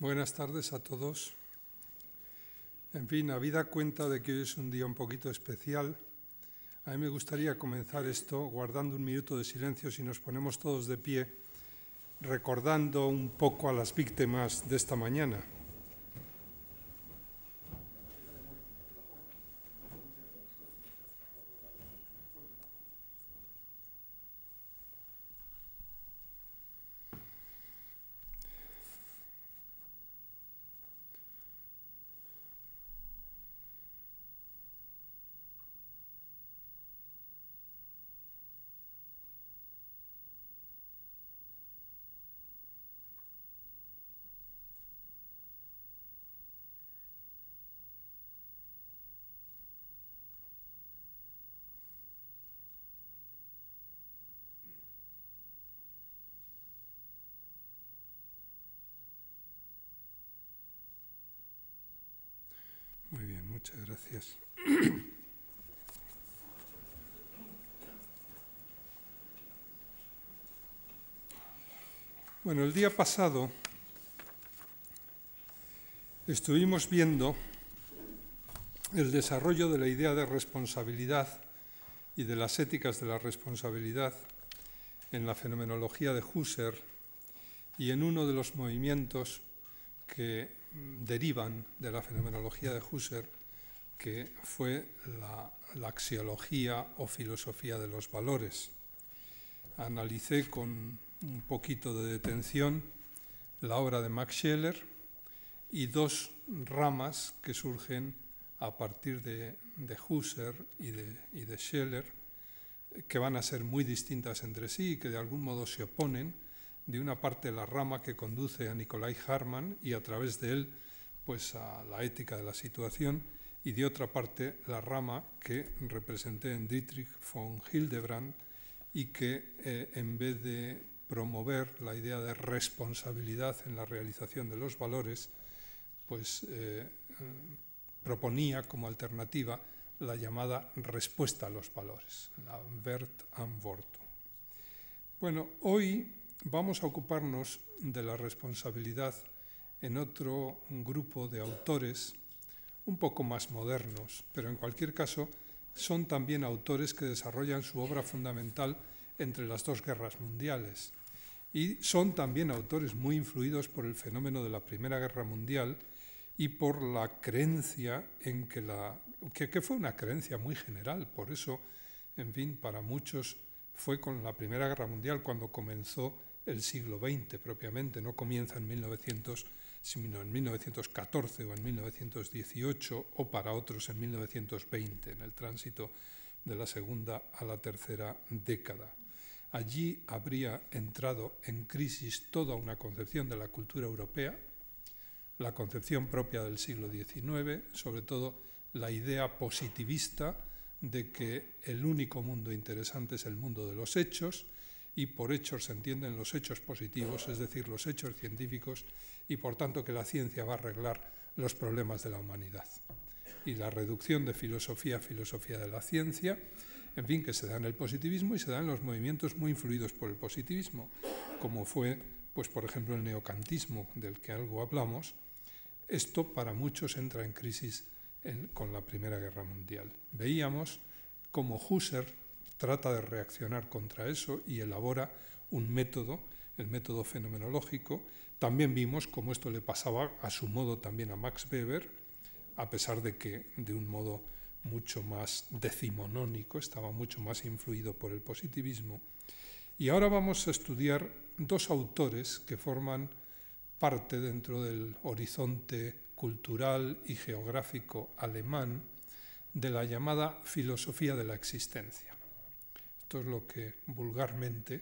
Buenas tardes a todos. En fin, habida cuenta de que hoy es un día un poquito especial, a mí me gustaría comenzar esto guardando un minuto de silencio si nos ponemos todos de pie, recordando un poco a las víctimas de esta mañana. Muy bien, muchas gracias. Bueno, el día pasado estuvimos viendo el desarrollo de la idea de responsabilidad y de las éticas de la responsabilidad en la fenomenología de Husserl y en uno de los movimientos que derivan de la fenomenología de Husserl, que fue la, la, axiología o filosofía de los valores. Analicé con un poquito de detención la obra de Max Scheler y dos ramas que surgen a partir de, de Husserl y de, y de Scheler, que van a ser muy distintas entre sí y que de algún modo se oponen de una parte la rama que conduce a Nicolai Harman y a través de él pues a la ética de la situación y de otra parte la rama que representé en Dietrich von Hildebrand y que eh, en vez de promover la idea de responsabilidad en la realización de los valores, pues eh, proponía como alternativa la llamada respuesta a los valores, la Wert Antwortung. Bueno, hoy vamos a ocuparnos de la responsabilidad en otro grupo de autores un poco más modernos, pero en cualquier caso son también autores que desarrollan su obra fundamental entre las dos guerras mundiales. Y son también autores muy influidos por el fenómeno de la Primera Guerra Mundial y por la creencia en que la que, fue una creencia muy general, por eso, en fin, para muchos fue con la Primera Guerra Mundial cuando comenzó el siglo XX propiamente, no comienza en 1900, sino en 1914 o en 1918 o para otros en 1920, en el tránsito de la segunda a la tercera década. Allí habría entrado en crisis toda una concepción de la cultura europea, la concepción propia del siglo XIX, sobre todo la idea positivista de que el único mundo interesante es el mundo de los hechos, y por hechos se entienden los hechos positivos, es decir, los hechos científicos, y por tanto que la ciencia va a arreglar los problemas de la humanidad. Y la reducción de filosofía a filosofía de la ciencia, en fin, que se da en el positivismo y se da en los movimientos muy influidos por el positivismo, como fue, pues por ejemplo, el neocantismo, del que algo hablamos. Esto para muchos entra en crisis con la Primera Guerra Mundial. Veíamos cómo Husserl trata de reaccionar contra eso y elabora un método, el método fenomenológico. También vimos cómo esto le pasaba a su modo también a Max Weber, a pesar de que de un modo mucho más decimonónico, estaba mucho más influido por el positivismo. Y ahora vamos a estudiar dos autores que forman parte dentro del horizonte cultural y geográfico alemán de la llamada filosofía de la existencia. Esto es lo que vulgarmente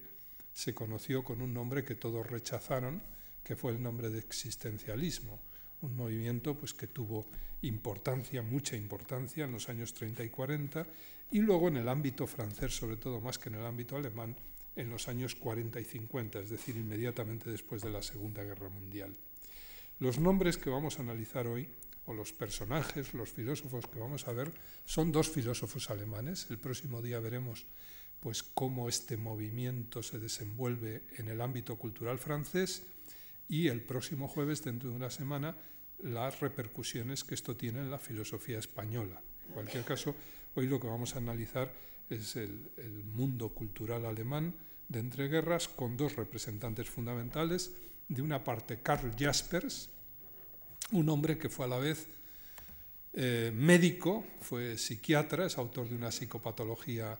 se conoció con un nombre que todos rechazaron, que fue el nombre de existencialismo, un movimiento pues, que tuvo importancia, mucha importancia en los años 30 y 40, y luego en el ámbito francés, sobre todo más que en el ámbito alemán, en los años 40 y 50, es decir, inmediatamente después de la Segunda Guerra Mundial. Los nombres que vamos a analizar hoy, o los personajes, los filósofos que vamos a ver, son dos filósofos alemanes. El próximo día veremos pues cómo este movimiento se desenvuelve en el ámbito cultural francés y el próximo jueves, dentro de una semana, las repercusiones que esto tiene en la filosofía española. En cualquier caso, hoy lo que vamos a analizar es el, mundo cultural alemán de entreguerras con dos representantes fundamentales. De una parte, Karl Jaspers, un hombre que fue a la vez eh, médico, fue psiquiatra, es autor de una psicopatología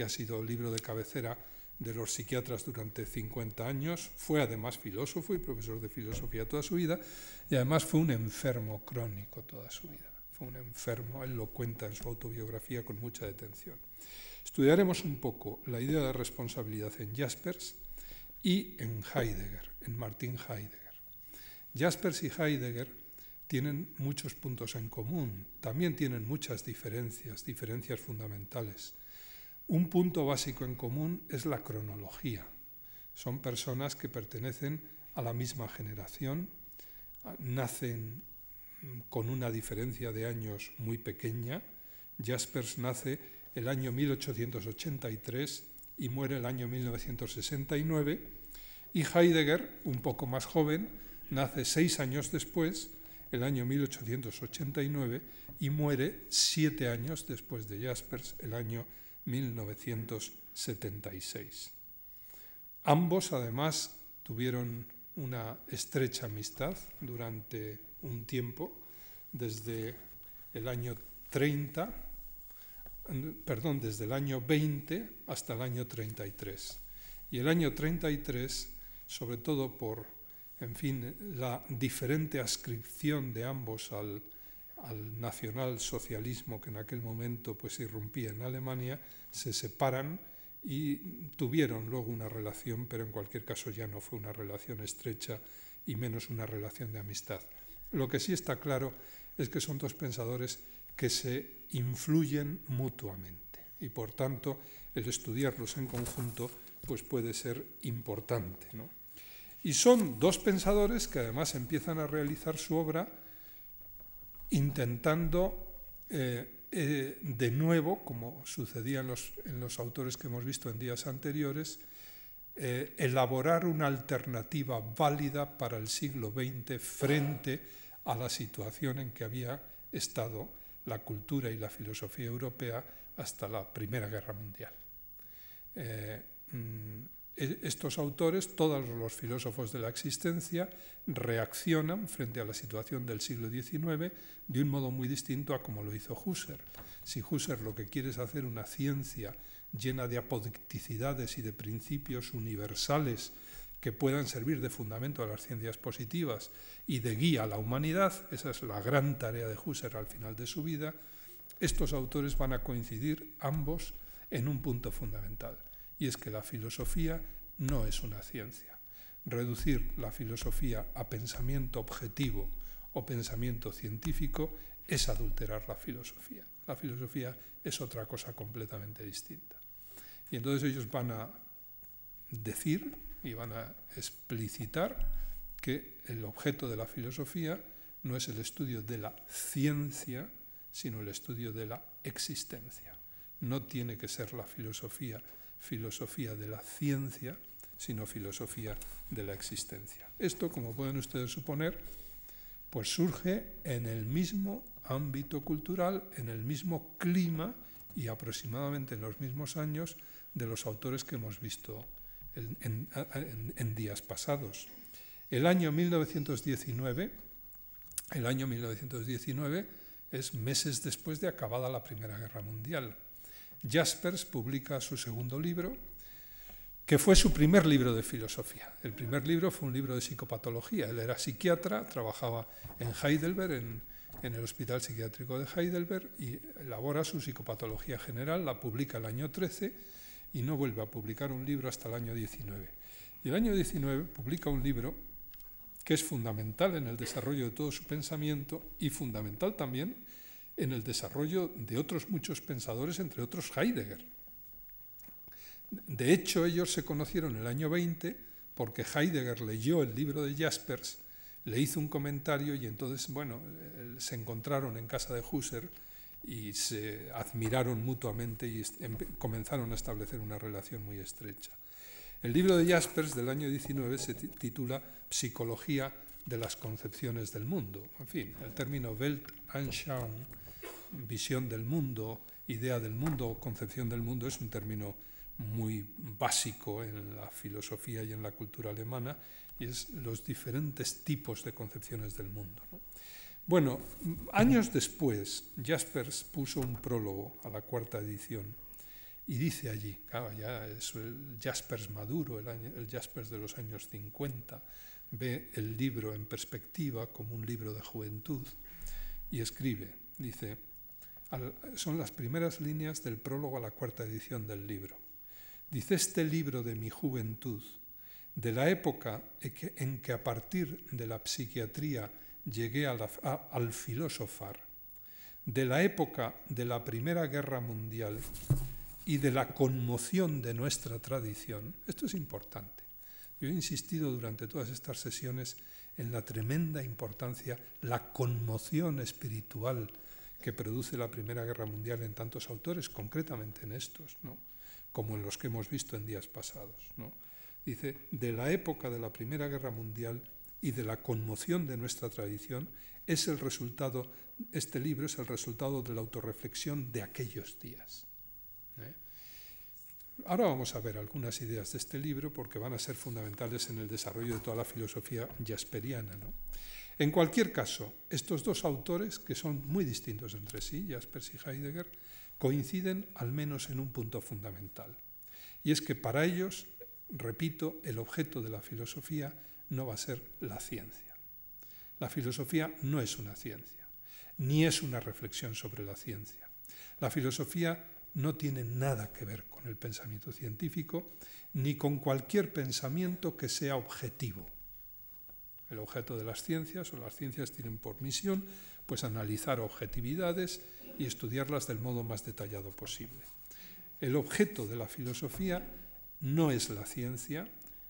que ha sido libro de cabecera de los psiquiatras durante 50 años, fue además filósofo y profesor de filosofía toda su vida, y además fue un enfermo crónico toda su vida. Fue un enfermo, él lo cuenta en su autobiografía con mucha detención. Estudiaremos un poco la idea de responsabilidad en Jaspers y en Heidegger, en Martin Heidegger. Jaspers y Heidegger tienen muchos puntos en común, también tienen muchas diferencias, diferencias fundamentales. Un punto básico en común es la cronología. Son personas que pertenecen a la misma generación, nacen con una diferencia de años muy pequeña. Jaspers nace el año 1883 y muere el año 1969, y Heidegger, un poco más joven, nace seis años después, el año 1889, y muere siete años después de Jaspers, el año 1976. Ambos, además, tuvieron una estrecha amistad durante un tiempo, desde el año 30, perdón, desde el año 20 hasta el año 33. Y el año 33, sobre todo por, en fin, la diferente ascripción de ambos al, al nacionalsocialismo que en aquel momento pues irrumpía en Alemania, se separan y tuvieron luego una relación, pero en cualquier caso ya no fue una relación estrecha y menos una relación de amistad. Lo que sí está claro es que son dos pensadores que se influyen mutuamente y por tanto el estudiarlos en conjunto pues puede ser importante. Y son dos pensadores que además empiezan a realizar su obra intentando eh, eh, de nuevo, como sucedía en los, en los, autores que hemos visto en días anteriores, eh, elaborar una alternativa válida para el siglo XX frente a la situación en que había estado la cultura y la filosofía europea hasta la Primera Guerra Mundial. Mm, estos autores, todos los filósofos de la existencia, reaccionan frente a la situación del siglo XIX de un modo muy distinto a como lo hizo Husserl. Si Husserl lo que quiere es hacer una ciencia llena de apodicticidades y de principios universales que puedan servir de fundamento a las ciencias positivas y de guía a la humanidad, esa es la gran tarea de Husserl al final de su vida, estos autores van a coincidir ambos en un punto fundamental y es que la filosofía no es una ciencia. Reducir la filosofía a pensamiento objetivo o pensamiento científico es adulterar la filosofía. La filosofía es otra cosa completamente distinta. Y entonces ellos van a decir y van a explicitar que el objeto de la filosofía no es el estudio de la ciencia, sino el estudio de la existencia. No tiene que ser la filosofía filosofía de la ciencia, sino filosofía de la existencia. Esto, como pueden ustedes suponer, pues surge en el mismo ámbito cultural, en el mismo clima y aproximadamente en los mismos años de los autores que hemos visto en, días pasados. El año 1919, el año 1919 es meses después de acabada la Primera Guerra Mundial. Jaspers publica su segundo libro, que fue su primer libro de filosofía. El primer libro fue un libro de psicopatología. Él era psiquiatra, trabajaba en Heidelberg, en, el Hospital Psiquiátrico de Heidelberg, y elabora su psicopatología general, la publica el año 13 y no vuelve a publicar un libro hasta el año 19. Y el año 19 publica un libro que es fundamental en el desarrollo de todo su pensamiento y fundamental también en el desarrollo de otros muchos pensadores, entre otros Heidegger. De hecho, ellos se conocieron en el año 20 porque Heidegger leyó el libro de Jaspers, le hizo un comentario y entonces, bueno, se encontraron en casa de Husserl y se admiraron mutuamente y comenzaron a establecer una relación muy estrecha. El libro de Jaspers del año 19 se titula Psicología de las concepciones del mundo. En fin, el término Weltanschauung, visión del mundo, idea del mundo concepción del mundo es un término muy básico en la filosofía y en la cultura alemana y es los diferentes tipos de concepciones del mundo. Bueno, años después, Jaspers puso un prólogo a la cuarta edición y dice allí, claro, ya es el Jaspers maduro, el, el Jaspers de los años 50, ve el libro en perspectiva como un libro de juventud y escribe, dice, son las primeras líneas del prólogo a la cuarta edición del libro. Dice, este libro de mi juventud, de la época en que a partir de la psiquiatría llegué al filosofar, de la época de la Primera Guerra Mundial y de la conmoción de nuestra tradición, esto es importante. Yo he insistido durante todas estas sesiones en la tremenda importancia, la conmoción espiritual que produce la Primera Guerra Mundial en tantos autores, concretamente en estos, ¿no? como en los que hemos visto en días pasados. ¿no? Dice, de la época de la Primera Guerra Mundial y de la conmoción de nuestra tradición, es el resultado, este libro es el resultado de la autorreflexión de aquellos días. ¿eh? Ahora vamos a ver algunas ideas de este libro porque van a ser fundamentales en el desarrollo de toda la filosofía jasperiana. En cualquier caso, estos dos autores, que son muy distintos entre sí, Jaspers y Heidegger, coinciden al menos en un punto fundamental. Y es que para ellos, repito, el objeto de la filosofía no va a ser la ciencia. La filosofía no es una ciencia, ni es una reflexión sobre la ciencia. La filosofía no tiene nada que ver con el pensamiento científico, ni con cualquier pensamiento que sea objetivo. El objeto de las ciencias o las ciencias tienen por misión pues analizar objetividades y estudiarlas del modo más detallado posible. El objeto de la filosofía no es la ciencia,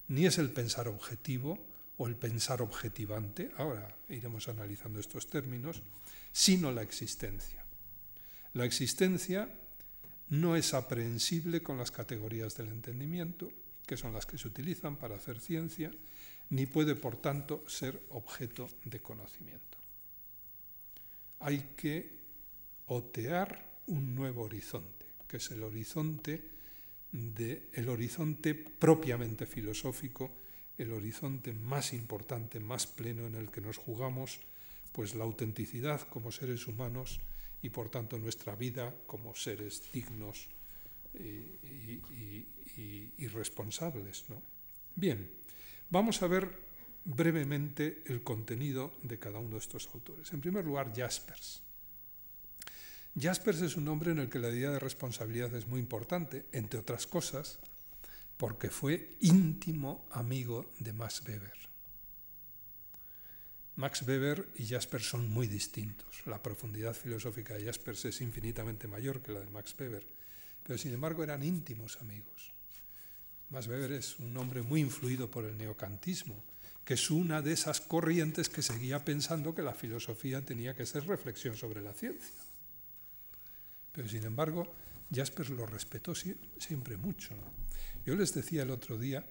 ni es el pensar objetivo, o el pensar objetivante, ahora iremos analizando estos términos, sino la existencia. La existencia no es aprehensible con las categorías del entendimiento, que son las que se utilizan para hacer ciencia, ni puede, por tanto, ser objeto de conocimiento. Hay que otear un nuevo horizonte, que es el horizonte el horizonte propiamente filosófico el horizonte más importante, más pleno en el que nos jugamos pues la autenticidad como seres humanos y por tanto nuestra vida como seres dignos y, responsables. ¿no? Bien, vamos a ver brevemente el contenido de cada uno de estos autores. En primer lugar, Jaspers. Jaspers es un hombre en el que la idea de responsabilidad es muy importante, entre otras cosas, porque fue íntimo amigo de Max Weber. Max Weber y Jaspers son muy distintos. La profundidad filosófica de Jaspers es infinitamente mayor que la de Max Weber, pero sin embargo eran íntimos amigos. Max Weber es un hombre muy influido por el neocantismo, que es una de esas corrientes que seguía pensando que la filosofía tenía que ser reflexión sobre la ciencia. Pero sin embargo, Jaspers lo respetó siempre mucho. Yo les decía el otro día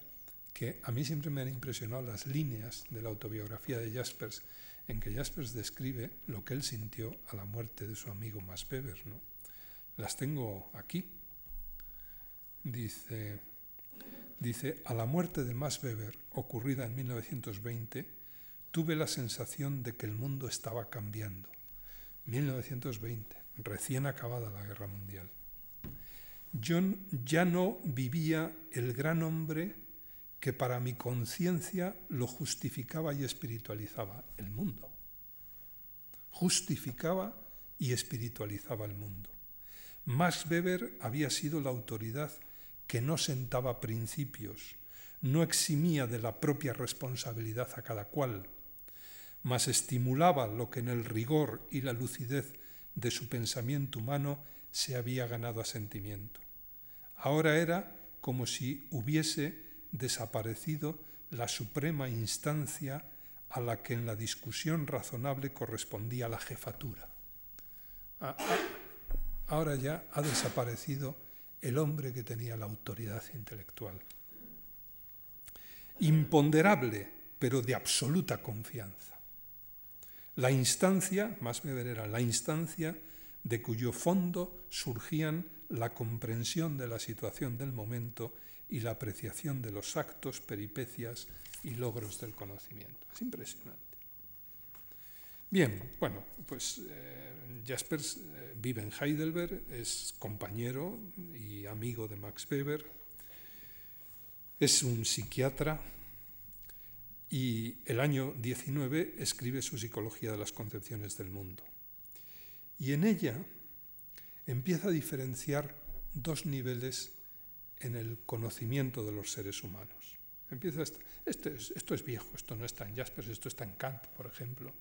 que a mí siempre me han impresionado las líneas de la autobiografía de Jaspers, en que Jaspers describe lo que él sintió a la muerte de su amigo Max Weber. ¿no? Las tengo aquí. Dice, dice, a la muerte de Max Weber, ocurrida en 1920, tuve la sensación de que el mundo estaba cambiando. 1920, recién acabada la guerra mundial. Yo ya no vivía el gran hombre que para mi conciencia lo justificaba y espiritualizaba el mundo. Justificaba y espiritualizaba el mundo. Max Weber había sido la autoridad que no sentaba principios, no eximía de la propia responsabilidad a cada cual, mas estimulaba lo que en el rigor y la lucidez de su pensamiento humano se había ganado asentimiento. Ahora era como si hubiese desaparecido la suprema instancia a la que en la discusión razonable correspondía la jefatura. Ah, ah, ahora ya ha desaparecido el hombre que tenía la autoridad intelectual. imponderable, pero de absoluta confianza. La instancia, más Weber era la instancia de cuyo fondo surgían la comprensión de la situación del momento y la apreciación de los actos, peripecias y logros del conocimiento. Es impresionante. Bien, bueno, pues eh, Jaspers eh, vive en Heidelberg, es compañero y amigo de Max Weber, es un psiquiatra y el año 19 escribe su Psicología de las Concepciones del Mundo. Y en ella empieza a diferenciar dos niveles en el conocimiento de los seres humanos. Empieza esto, es, esto es viejo, esto no está en Jaspers, esto está en Kant, por ejemplo.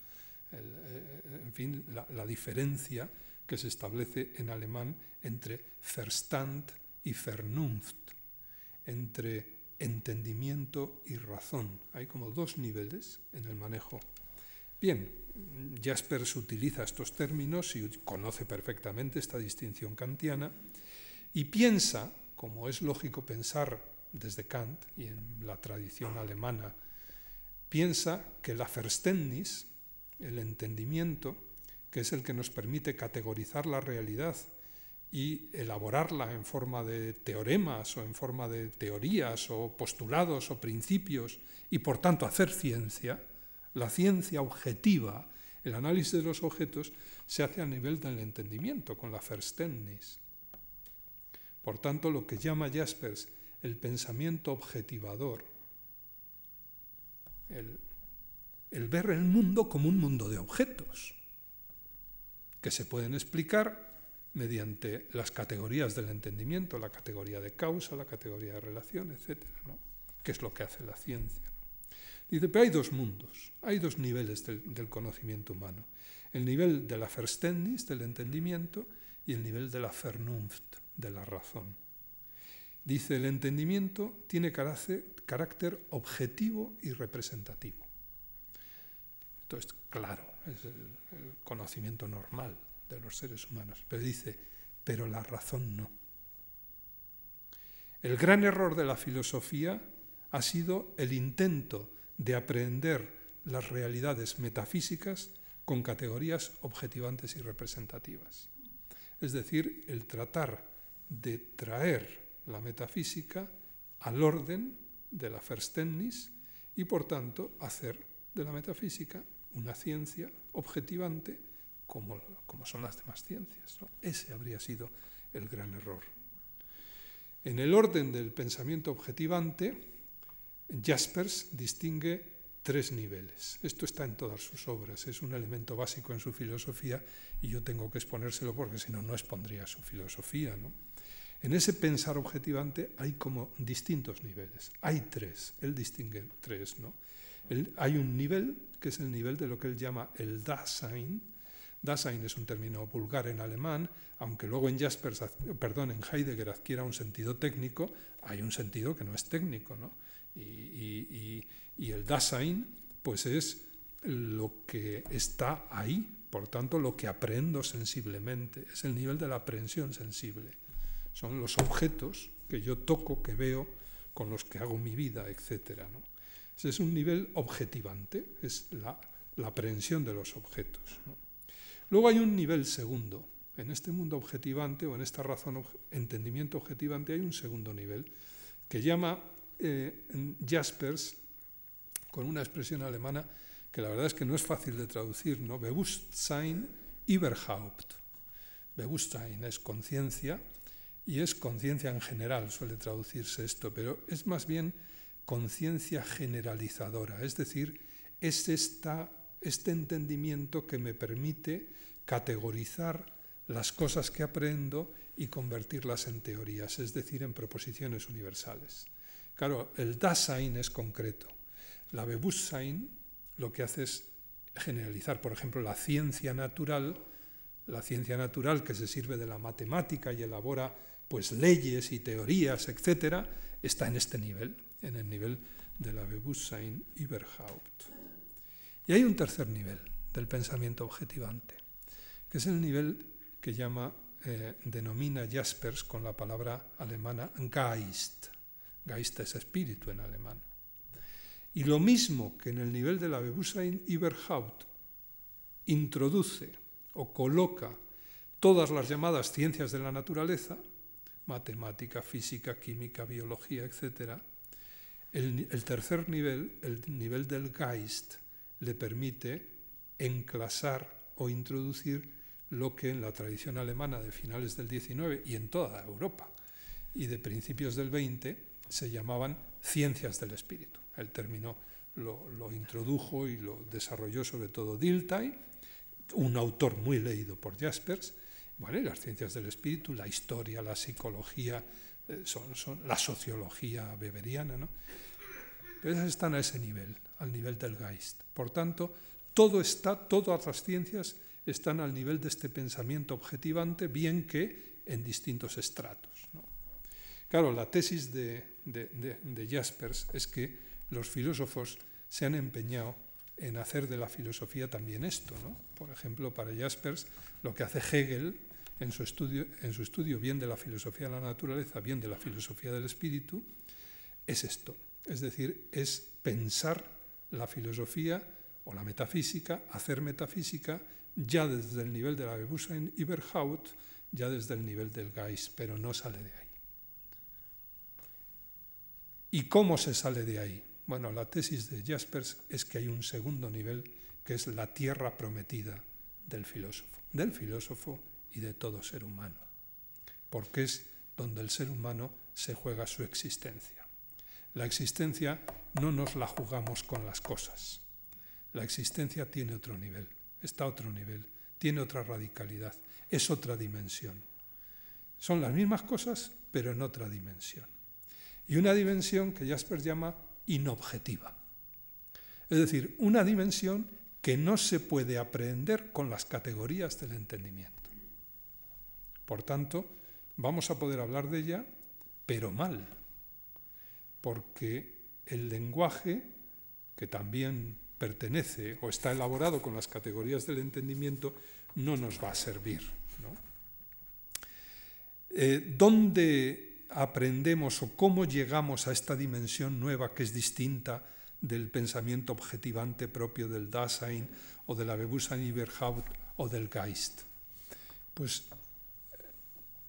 Eh, en fin, la, la, diferencia que se establece en alemán entre Verstand y Vernunft, entre entendimiento y razón. Hay como dos niveles en el manejo. Bien, Jaspers utiliza estos términos y conoce perfectamente esta distinción kantiana y piensa, como es lógico pensar desde Kant y en la tradición alemana, piensa que la Verständnis, el entendimiento, que es el que nos permite categorizar la realidad y elaborarla en forma de teoremas o en forma de teorías o postulados o principios y por tanto hacer ciencia, la ciencia objetiva, el análisis de los objetos, se hace a nivel del entendimiento, con la Verständnis. Por tanto, lo que llama Jaspers el pensamiento objetivador, el, el ver el mundo como un mundo de objetos, que se pueden explicar mediante las categorías del entendimiento, la categoría de causa, la categoría de relación, etc., ¿no? que es lo que hace la ciencia. Dice, pero hay dos mundos, hay dos niveles del, conocimiento humano. El nivel de la Verständnis, del entendimiento, y el nivel de la Vernunft, de la razón. Dice, el entendimiento tiene carácter objetivo y representativo. Esto es claro, es el, conocimiento normal de los seres humanos. Pero dice, pero la razón no. El gran error de la filosofía ha sido el intento de aprender las realidades metafísicas con categorías objetivantes y representativas. Es decir, el tratar de traer la metafísica al orden de la Verständnis y por tanto hacer de la metafísica una ciencia objetivante como, como son las demás ciencias. Ese habría sido el gran error. En el orden del pensamiento objetivante, Jaspers distingue tres niveles. Esto está en todas sus obras, es un elemento básico en su filosofía y yo tengo que exponérselo porque si no, no expondría su filosofía. ¿no? En ese pensar objetivante hay como distintos niveles. Hay tres, él distingue tres. ¿no? hay un nivel que es el nivel de lo que él llama el Dasein, Dasein es un término vulgar en alemán, aunque luego en Jaspers, perdón, en Heidegger adquiera un sentido técnico, hay un sentido que no es técnico, ¿no? Y, el Dasein, pues es lo que está ahí, por tanto, lo que aprendo sensiblemente, es el nivel de la aprehensión sensible. Son los objetos que yo toco, que veo, con los que hago mi vida, etc. ¿no? Ese es un nivel objetivante, es la, la aprehensión de los objetos. Luego hay un nivel segundo. En este mundo objetivante o en esta razón entendimiento objetivante hay un segundo nivel que llama eh, Jaspers con una expresión alemana que la verdad es que no es fácil de traducir, ¿no? Bewusstsein überhaupt. Bewusstsein es conciencia y es conciencia en general, suele traducirse esto, pero es más bien conciencia generalizadora, es decir, es este entendimiento que me permite categorizar las cosas que aprendo y convertirlas en teorías, es decir, en proposiciones universales. Claro, el Dasein es concreto. La Bewusstsein lo que hace es generalizar, por ejemplo, la ciencia natural, la ciencia natural que se sirve de la matemática y elabora pues leyes y teorías, etcétera, está en este nivel, en el nivel de la Bewusstsein überhaupt. Y hay un tercer nivel del pensamiento objetivante, que es el nivel que llama, eh, denomina Jaspers con la palabra alemana Geist. Geist es espíritu en alemán. Y lo mismo que en el nivel de la Bewusstsein Überhaupt introduce o coloca todas las llamadas ciencias de la naturaleza, matemática, física, química, biología, etc., el, tercer nivel, el nivel del Geist, le permite enclasar o introducir lo que en la tradición alemana de finales del XIX y en toda Europa y de principios del XX se llamaban ciencias del espíritu. El término lo, introdujo y lo desarrolló sobre todo Dilthey, un autor muy leído por Jaspers. Y las ciencias del espíritu, la historia, la psicología, son, son, la sociología beberiana, ¿no? Pero esas están a ese nivel, al nivel del Geist. Por tanto, todo está, todas las ciencias están al nivel de este pensamiento objetivante, bien que en distintos estratos. ¿no? Claro, la tesis de, de, de, de, Jaspers es que los filósofos se han empeñado en hacer de la filosofía también esto. ¿no? Por ejemplo, para Jaspers, lo que hace Hegel en su, estudio, en su estudio bien de la filosofía de la naturaleza, bien de la filosofía del espíritu, es esto. Es decir, es pensar la filosofía o la metafísica, hacer metafísica ya desde el nivel de la Bewusstsein Überhaupt, ya desde el nivel del Geist, pero no sale de ahí. ¿Y cómo se sale de ahí? Bueno, la tesis de Jaspers es que hay un segundo nivel que es la tierra prometida del filósofo, del filósofo y de todo ser humano, porque es donde el ser humano se juega su existencia. La existencia no nos la jugamos con las cosas. La existencia tiene otro nivel está a otro nivel, tiene otra radicalidad, es otra dimensión. Son las mismas cosas, pero en otra dimensión. Y una dimensión que Jasper llama inobjetiva. Es decir, una dimensión que no se puede aprehender con las categorías del entendimiento. Por tanto, vamos a poder hablar de ella, pero mal, porque el lenguaje, que también pertenece o está elaborado con las categorías del entendimiento, no nos va a servir. Eh, ¿Dónde aprendemos o cómo llegamos a esta dimensión nueva que es distinta del pensamiento objetivante propio del Dasein o de la Bewusstsein Überhaupt o del Geist? Pues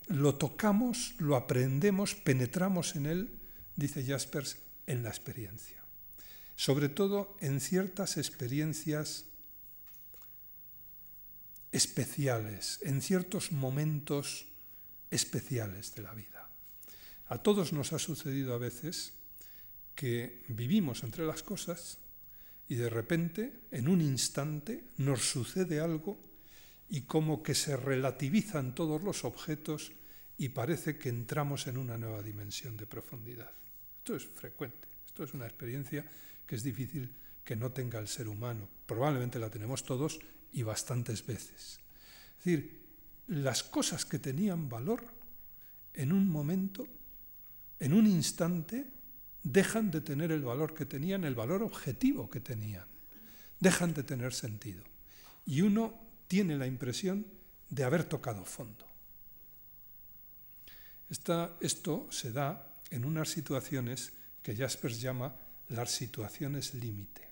lo tocamos, lo aprendemos, penetramos en él, dice Jaspers, en la experiencia sobre todo en ciertas experiencias especiales, en ciertos momentos especiales de la vida. A todos nos ha sucedido a veces que vivimos entre las cosas y de repente, en un instante, nos sucede algo y como que se relativizan todos los objetos y parece que entramos en una nueva dimensión de profundidad. Esto es frecuente, esto es una experiencia que es difícil que no tenga el ser humano. Probablemente la tenemos todos y bastantes veces. Es decir, las cosas que tenían valor en un momento, en un instante, dejan de tener el valor que tenían, el valor objetivo que tenían. Dejan de tener sentido. Y uno tiene la impresión de haber tocado fondo. Esto se da en unas situaciones que Jaspers llama las situaciones límite.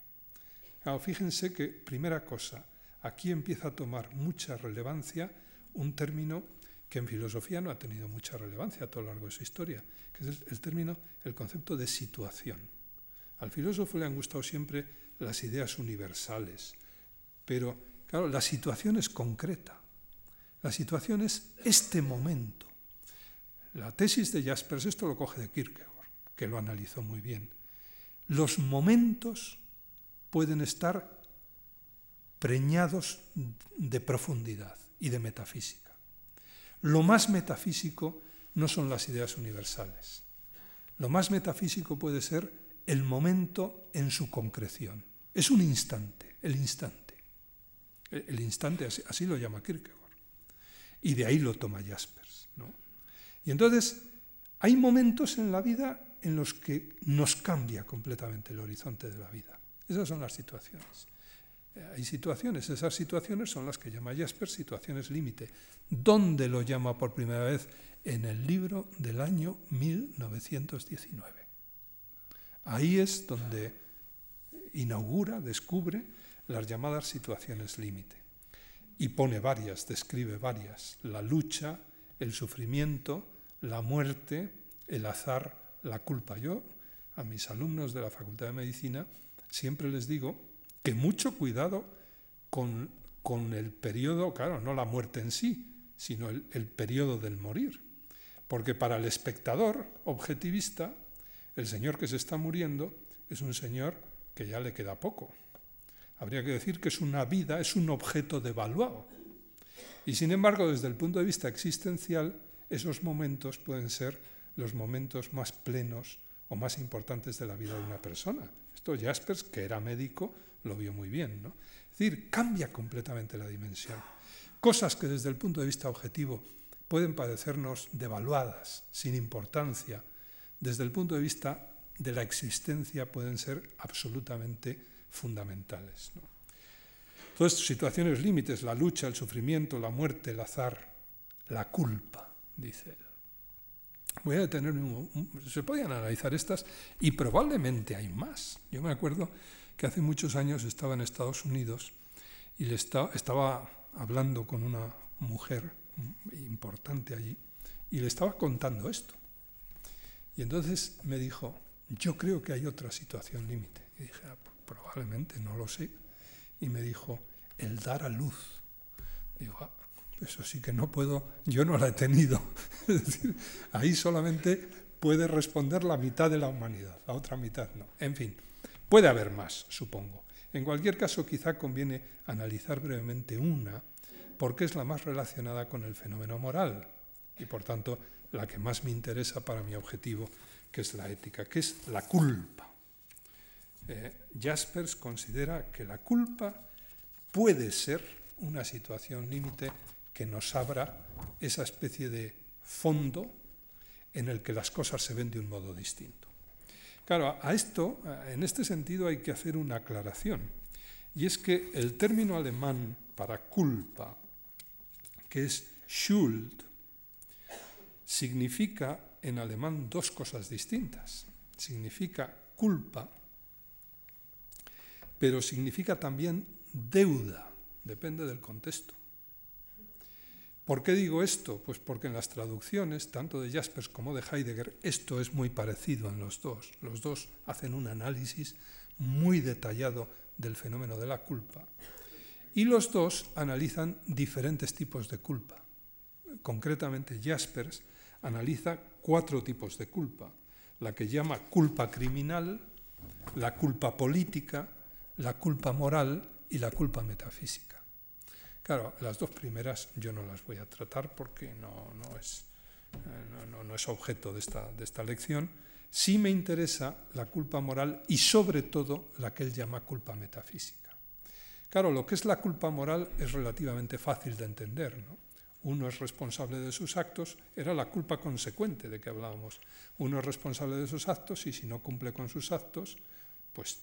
Fíjense que, primera cosa, aquí empieza a tomar mucha relevancia un término que en filosofía no ha tenido mucha relevancia a todo lo largo de su historia, que es el, el término, el concepto de situación. Al filósofo le han gustado siempre las ideas universales, pero claro, la situación es concreta. La situación es este momento. La tesis de Jaspers, esto lo coge de Kierkegaard, que lo analizó muy bien los momentos pueden estar preñados de profundidad y de metafísica. Lo más metafísico no son las ideas universales. Lo más metafísico puede ser el momento en su concreción. Es un instante, el instante. El instante, así, lo llama Kierkegaard. Y de ahí lo toma Jaspers. ¿no? Y entonces, hay momentos en la vida en los que nos cambia completamente el horizonte de la vida. Esas son las situaciones. Eh, hay situaciones, esas situaciones son las que llama Jasper situaciones límite. ¿Dónde lo llama por primera vez? En el libro del año 1919. Ahí es donde inaugura, descubre las llamadas situaciones límite. Y pone varias, describe varias. La lucha, el sufrimiento, la muerte, el azar, la culpa. Yo a mis alumnos de la Facultad de Medicina siempre les digo que mucho cuidado con, con el periodo, claro, no la muerte en sí, sino el, el periodo del morir. Porque para el espectador objetivista, el señor que se está muriendo es un señor que ya le queda poco. Habría que decir que es una vida, es un objeto devaluado. Y sin embargo, desde el punto de vista existencial, esos momentos pueden ser los momentos más plenos o más importantes de la vida de una persona. Esto Jaspers, que era médico, lo vio muy bien. ¿no? Es decir, cambia completamente la dimensión. Cosas que desde el punto de vista objetivo pueden parecernos devaluadas, sin importancia, desde el punto de vista de la existencia pueden ser absolutamente fundamentales. ¿no? Entonces, situaciones límites, la lucha, el sufrimiento, la muerte, el azar, la culpa, dice. Voy a detenerme un, Se podían analizar estas y probablemente hay más. Yo me acuerdo que hace muchos años estaba en Estados Unidos y le estaba hablando con una mujer importante allí y le estaba contando esto. Y entonces me dijo, yo creo que hay otra situación límite. Y dije, ah, probablemente, no lo sé. Y me dijo, el dar a luz. Digo, ah, eso sí que no puedo, yo no la he tenido. es decir, ahí solamente puede responder la mitad de la humanidad, la otra mitad no. En fin, puede haber más, supongo. En cualquier caso, quizá conviene analizar brevemente una, porque es la más relacionada con el fenómeno moral y por tanto la que más me interesa para mi objetivo, que es la ética, que es la culpa. Eh, Jaspers considera que la culpa puede ser una situación límite que nos abra esa especie de fondo en el que las cosas se ven de un modo distinto. Claro, a esto, en este sentido, hay que hacer una aclaración. Y es que el término alemán para culpa, que es Schuld, significa en alemán dos cosas distintas. Significa culpa, pero significa también deuda, depende del contexto. ¿Por qué digo esto? Pues porque en las traducciones, tanto de Jaspers como de Heidegger, esto es muy parecido en los dos. Los dos hacen un análisis muy detallado del fenómeno de la culpa. Y los dos analizan diferentes tipos de culpa. Concretamente, Jaspers analiza cuatro tipos de culpa. La que llama culpa criminal, la culpa política, la culpa moral y la culpa metafísica. Claro, las dos primeras yo no las voy a tratar porque no, es, eh, no, es, objeto de esta, de esta lección. Sí me interesa la culpa moral y sobre todo la que él llama culpa metafísica. Claro, lo que es la culpa moral es relativamente fácil de entender. ¿no? Uno es responsable de sus actos, era la culpa consecuente de que hablábamos. Uno es responsable de sus actos y si no cumple con sus actos, pues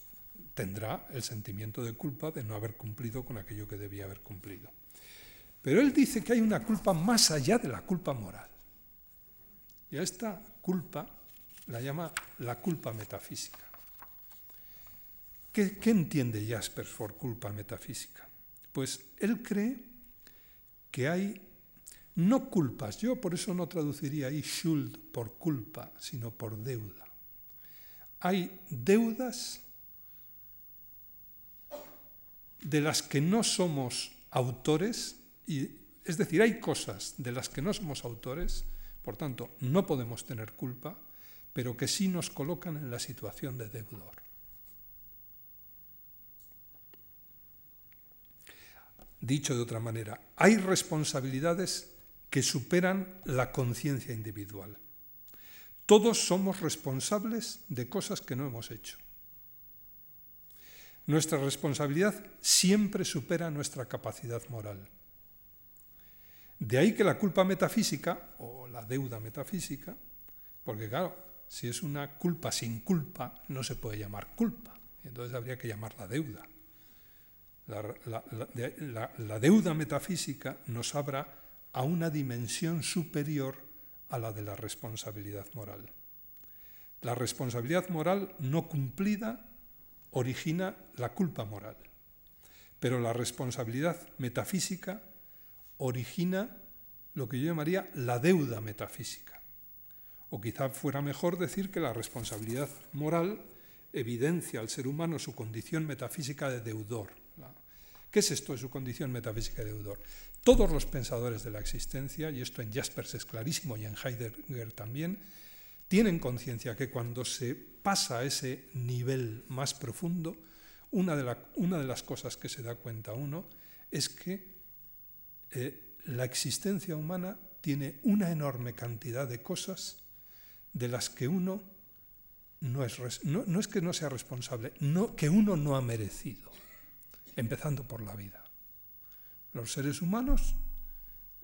tendrá el sentimiento de culpa de no haber cumplido con aquello que debía haber cumplido. Pero él dice que hay una culpa más allá de la culpa moral. Y a esta culpa la llama la culpa metafísica. ¿Qué, entiende Jaspers por culpa metafísica? Pues él cree que hay no culpas, yo por eso no traduciría ahí schuld por culpa, sino por deuda. Hay deudas de las que no somos autores, y, es decir, hay cosas de las que no somos autores, por tanto, no podemos tener culpa, pero que sí nos colocan en la situación de deudor. Dicho de otra manera, hay responsabilidades que superan la conciencia individual. Todos somos responsables de cosas que no hemos hecho. Nuestra responsabilidad siempre supera nuestra capacidad moral. De ahí que la culpa metafísica, o la deuda metafísica, porque claro, si es una culpa sin culpa, no se puede llamar culpa, entonces habría que llamarla deuda. La, la deuda metafísica nos abra a una dimensión superior a la de la responsabilidad moral. La responsabilidad moral no cumplida origina la culpa moral, pero la responsabilidad metafísica origina lo que yo llamaría la deuda metafísica. O quizá fuera mejor decir que la responsabilidad moral evidencia al ser humano su condición metafísica de deudor. ¿Qué es esto de su condición metafísica de deudor? Todos los pensadores de la existencia, y esto en Jaspers es clarísimo y en Heidegger también, tienen conciencia que cuando se pasa a ese nivel más profundo, una de, una de, las cosas que se da cuenta uno es que eh, la existencia humana tiene una enorme cantidad de cosas de las que uno no es, no, es que no sea responsable, no, que uno no ha merecido, empezando por la vida. Los seres humanos,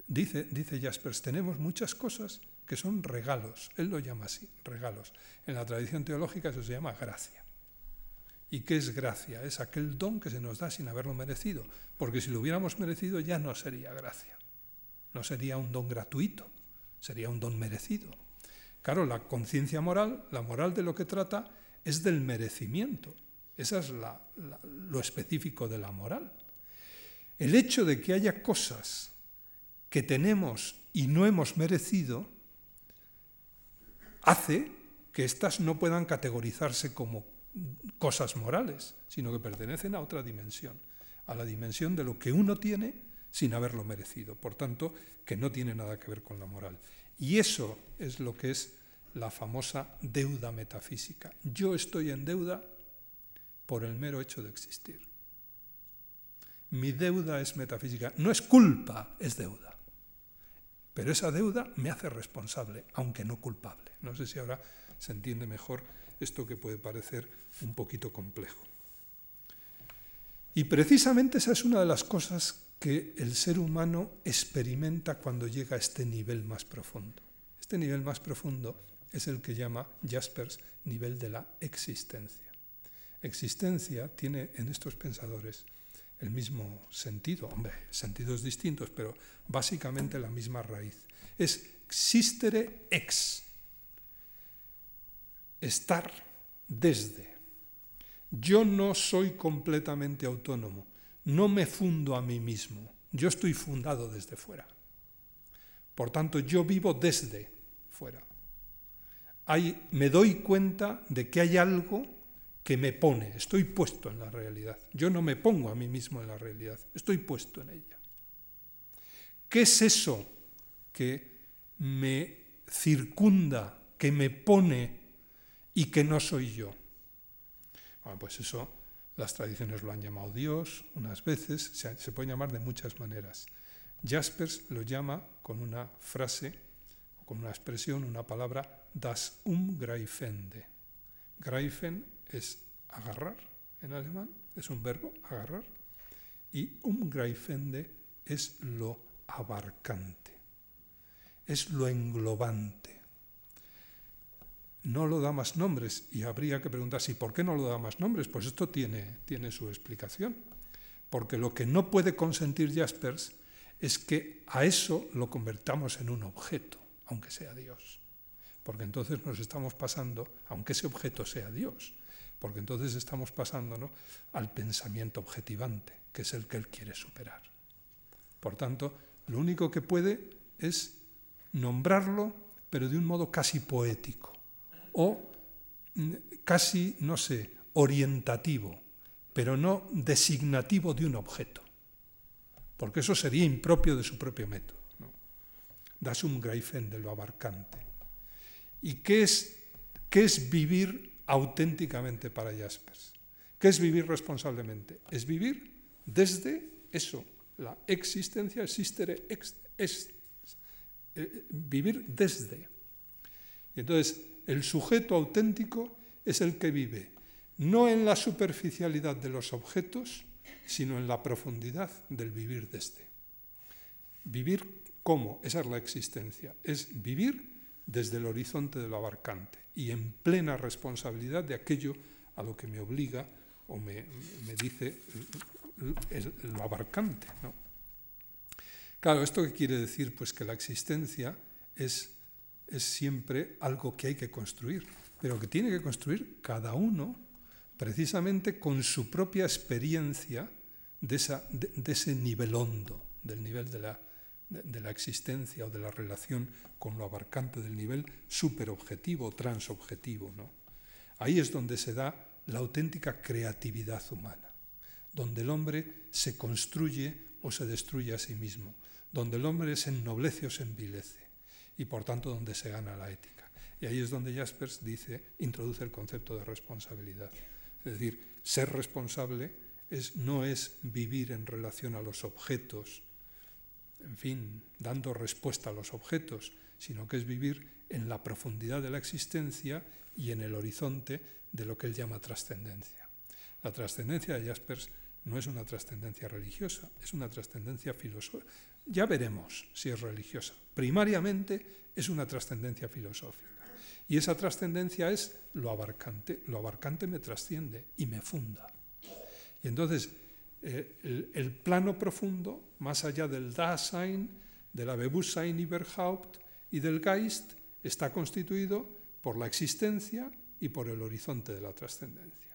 dice, dice Jaspers, tenemos muchas cosas que son regalos, él lo llama así, regalos. En la tradición teológica eso se llama gracia. ¿Y qué es gracia? Es aquel don que se nos da sin haberlo merecido, porque si lo hubiéramos merecido ya no sería gracia, no sería un don gratuito, sería un don merecido. Claro, la conciencia moral, la moral de lo que trata, es del merecimiento. Esa es lo específico de la moral. El hecho de que haya cosas que tenemos y no hemos merecido hace que éstas no puedan categorizarse como cosas morales, sino que pertenecen a otra dimensión, a la dimensión de lo que uno tiene sin haberlo merecido, por tanto, que no tiene nada que ver con la moral. Y eso es lo que es la famosa deuda metafísica. Yo estoy en deuda por el mero hecho de existir. Mi deuda es metafísica. No es culpa, es deuda. Pero esa deuda me hace responsable, aunque no culpable. No sé si ahora se entiende mejor esto que puede parecer un poquito complejo. Y precisamente esa es una de las cosas que el ser humano experimenta cuando llega a este nivel más profundo. Este nivel más profundo es el que llama Jaspers nivel de la existencia. Existencia tiene en estos pensadores el mismo sentido, hombre, sentidos distintos, pero básicamente la misma raíz. Es existere ex, estar desde. Yo no soy completamente autónomo, no me fundo a mí mismo, yo estoy fundado desde fuera. Por tanto, yo vivo desde fuera. me doy cuenta de que hay algo que me pone, estoy puesto en la realidad. Yo no me pongo a mí mismo en la realidad, estoy puesto en ella. ¿Qué es eso que me circunda, que me pone y que no soy yo? Bueno, pues eso las tradiciones lo han llamado Dios unas veces, se, puede llamar de muchas maneras. Jaspers lo llama con una frase, con una expresión, una palabra, das umgreifende. Greifen es agarrar en alemán, es un verbo, agarrar, y umgreifende es lo abarcante, es lo englobante no lo da más nombres y habría que preguntarse, ¿y por qué no lo da más nombres? Pues esto tiene, tiene su explicación. Porque lo que no puede consentir Jaspers es que a eso lo convertamos en un objeto, aunque sea Dios. Porque entonces nos estamos pasando, aunque ese objeto sea Dios, porque entonces estamos pasando al pensamiento objetivante, que es el que él quiere superar. Por tanto, lo único que puede es nombrarlo, pero de un modo casi poético o mm, casi, no sé, orientativo, pero no designativo de un objeto, porque eso sería impropio de su propio método. Das un greifen de lo abarcante. ¿Y qué es, qué es vivir auténticamente para Jaspers? ¿Qué es vivir responsablemente? Es vivir desde eso, la existencia, existere, es, eh, vivir desde. Y entonces, el sujeto auténtico es el que vive no en la superficialidad de los objetos, sino en la profundidad del vivir desde. Vivir cómo, esa es la existencia, es vivir desde el horizonte de lo abarcante y en plena responsabilidad de aquello a lo que me obliga o me, dice lo abarcante. Claro, ¿esto qué quiere decir? Pues que la existencia es es siempre algo que hay que construir, pero que tiene que construir cada uno precisamente con su propia experiencia de, ese nivel hondo, del nivel de la, de la, existencia o de la relación con lo abarcante del nivel superobjetivo, transobjetivo. ¿no? Ahí es donde se da la auténtica creatividad humana, donde el hombre se construye o se destruye a sí mismo, donde el hombre se ennoblece o se envilece, y por tanto donde se gana la ética. Y ahí es donde Jaspers dice, introduce el concepto de responsabilidad. Es decir, ser responsable es, no es vivir en relación a los objetos, en fin, dando respuesta a los objetos, sino que es vivir en la profundidad de la existencia y en el horizonte de lo que él llama trascendencia. La trascendencia de Jaspers no es una trascendencia religiosa, es una trascendencia filosófica. Ya veremos si es religiosa. Primariamente es una trascendencia filosófica. Y esa trascendencia es lo abarcante. Lo abarcante me trasciende y me funda. Y entonces eh, el, plano profundo, más allá del Dasein, de la Bewusstsein überhaupt y del Geist, está constituido por la existencia y por el horizonte de la trascendencia.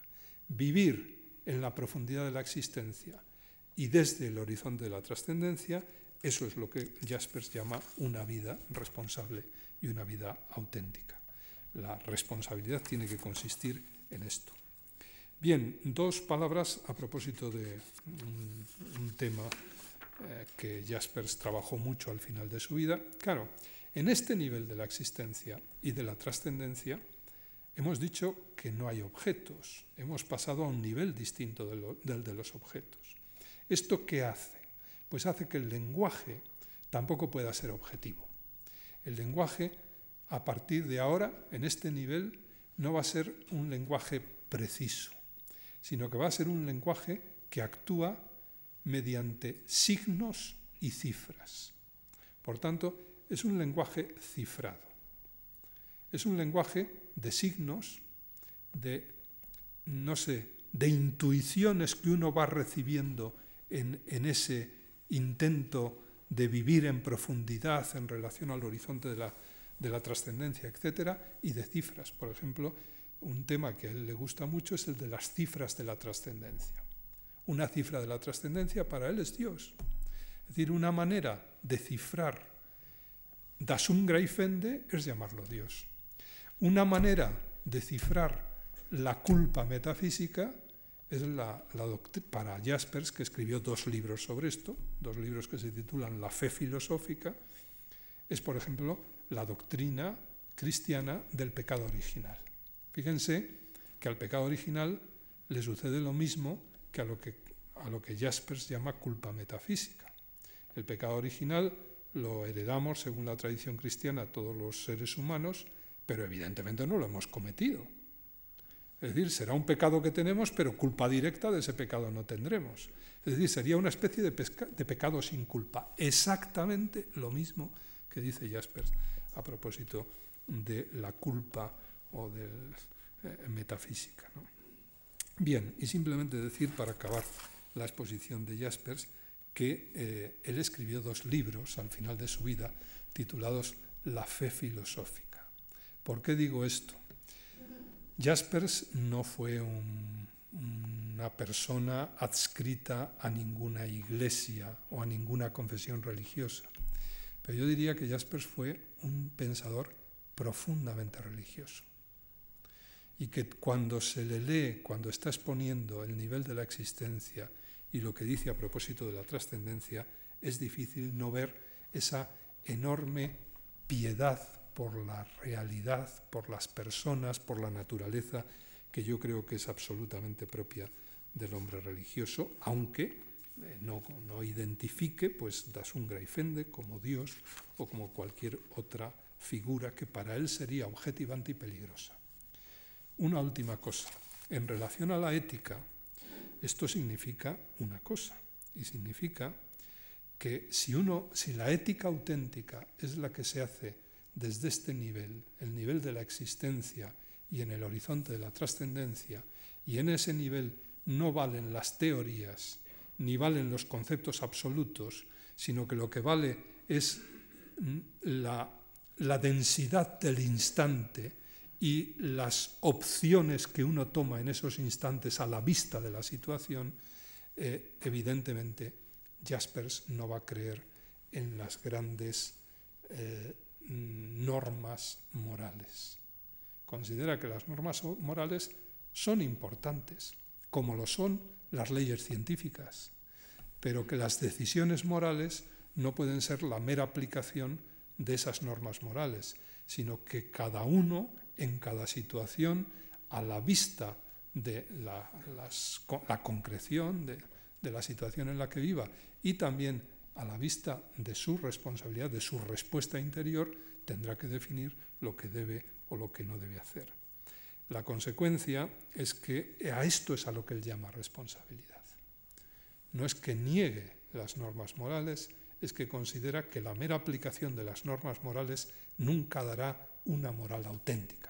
Vivir en la profundidad de la existencia y desde el horizonte de la trascendencia, eso es lo que Jaspers llama una vida responsable y una vida auténtica. La responsabilidad tiene que consistir en esto. Bien, dos palabras a propósito de un, tema eh, que Jaspers trabajó mucho al final de su vida. Claro, en este nivel de la existencia y de la trascendencia, hemos dicho que no hay objetos, hemos pasado a un nivel distinto del de los objetos. ¿Esto qué hace? Pues hace que el lenguaje tampoco pueda ser objetivo. El lenguaje, a partir de ahora, en este nivel, no va a ser un lenguaje preciso, sino que va a ser un lenguaje que actúa mediante signos y cifras. Por tanto, es un lenguaje cifrado. Es un lenguaje de signos, de, no sé, de intuiciones que uno va recibiendo en, ese intento de vivir en profundidad en relación al horizonte de la, de la trascendencia, etc., y de cifras. Por ejemplo, un tema que a él le gusta mucho es el de las cifras de la trascendencia. Una cifra de la trascendencia para él es Dios. Es decir, una manera de cifrar das Greifende es llamarlo Dios. Una manera de cifrar la culpa metafísica es la, para Jaspers, que escribió dos libros sobre esto, dos libros que se titulan La fe filosófica, es, por ejemplo, la doctrina cristiana del pecado original. Fíjense que al pecado original le sucede lo mismo que a lo que, a lo que Jaspers llama culpa metafísica. El pecado original lo heredamos, según la tradición cristiana, todos los seres humanos, pero evidentemente no lo hemos cometido. Es decir, será un pecado que tenemos, pero culpa directa de ese pecado no tendremos. Es decir, sería una especie de, pecado sin culpa. Exactamente lo mismo que dice Jaspers a propósito de la culpa o de eh, metafísica. Bien, y simplemente decir para acabar la exposición de Jaspers que eh, él escribió dos libros al final de su vida titulados La fe filosófica. ¿Por qué digo esto? Jaspers no fue una persona adscrita a ninguna iglesia o a ninguna confesión religiosa, pero yo diría que Jaspers fue un pensador profundamente religioso y que cuando se le lee, cuando está exponiendo el nivel de la existencia y lo que dice a propósito de la trascendencia, es difícil no ver esa enorme piedad por la realidad, por las personas, por la naturaleza, que yo creo que es absolutamente propia del hombre religioso, aunque eh, no, identifique pues un Greifende como Dios o como cualquier otra figura que para él sería objetivante y peligrosa. Una última cosa. En relación a la ética, esto significa una cosa, y significa que si, uno, si la ética auténtica es la que se hace desde este nivel, el nivel de la existencia y en el horizonte de la trascendencia, y en ese nivel no valen las teorías ni valen los conceptos absolutos, sino que lo que vale es la, la densidad del instante y las opciones que uno toma en esos instantes a la vista de la situación, eh, evidentemente Jaspers no va a creer en las grandes eh, normas morales. Considera que las normas morales son importantes, como lo son las leyes científicas, pero que las decisiones morales no pueden ser la mera aplicación de esas normas morales, sino que cada uno en cada situación, a la vista de la, concreción de, de la situación en la que viva y también a la vista de su responsabilidad, de su respuesta interior, tendrá que definir lo que debe o lo que no debe hacer. La consecuencia es que a esto es a lo que él llama responsabilidad. No es que niegue las normas morales, es que considera que la mera aplicación de las normas morales nunca dará una moral auténtica,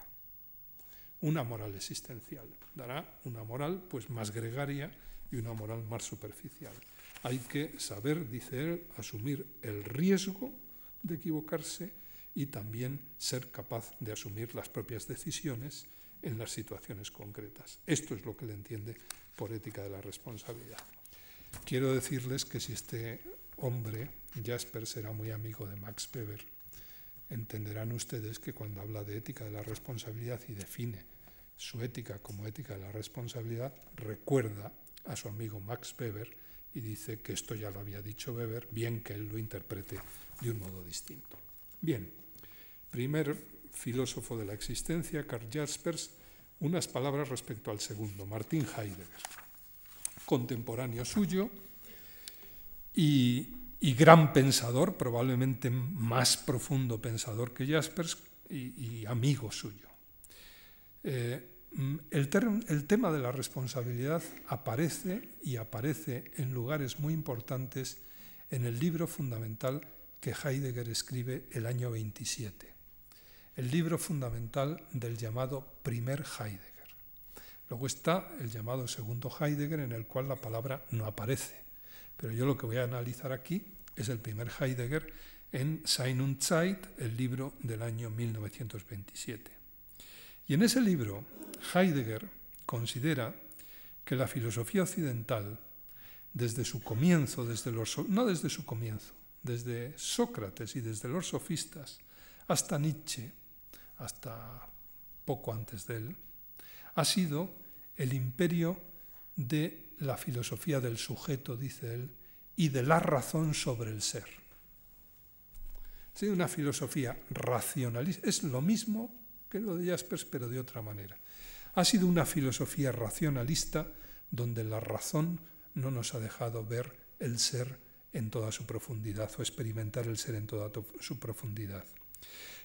una moral existencial. Dará una moral pues más gregaria y una moral más superficial. Hay que saber, dice él, asumir el riesgo de equivocarse y también ser capaz de asumir las propias decisiones en las situaciones concretas. Esto es lo que le entiende por ética de la responsabilidad. Quiero decirles que si este hombre, Jasper, será muy amigo de Max Weber, entenderán ustedes que cuando habla de ética de la responsabilidad y define su ética como ética de la responsabilidad, recuerda a su amigo Max Weber y dice que esto ya lo había dicho Weber, bien que él lo interprete de un modo distinto. Bien, primer filósofo de la existencia, Karl Jaspers, unas palabras respecto al segundo, Martin Heidegger, contemporáneo suyo y y gran pensador, probablemente más profundo pensador que Jaspers y, amigo suyo. Eh, el, el, tema de la responsabilidad aparece y aparece en lugares muy importantes en el libro fundamental que Heidegger escribe el año 27, el libro fundamental del llamado primer Heidegger. Luego está el llamado segundo Heidegger en el cual la palabra no aparece, pero yo lo que voy a analizar aquí es el primer Heidegger en Sein und Zeit, el libro del año 1927. Y en ese libro, Heidegger considera que la filosofía occidental, desde su comienzo, desde los, no desde su comienzo, desde Sócrates y desde los sofistas, hasta Nietzsche, hasta poco antes de él, ha sido el imperio de la filosofía del sujeto, dice él, y de la razón sobre el ser. Es una filosofía racionalista, es lo mismo lo de Jaspers, pero de otra manera. Ha sido una filosofía racionalista donde la razón no nos ha dejado ver el ser en toda su profundidad o experimentar el ser en toda su profundidad.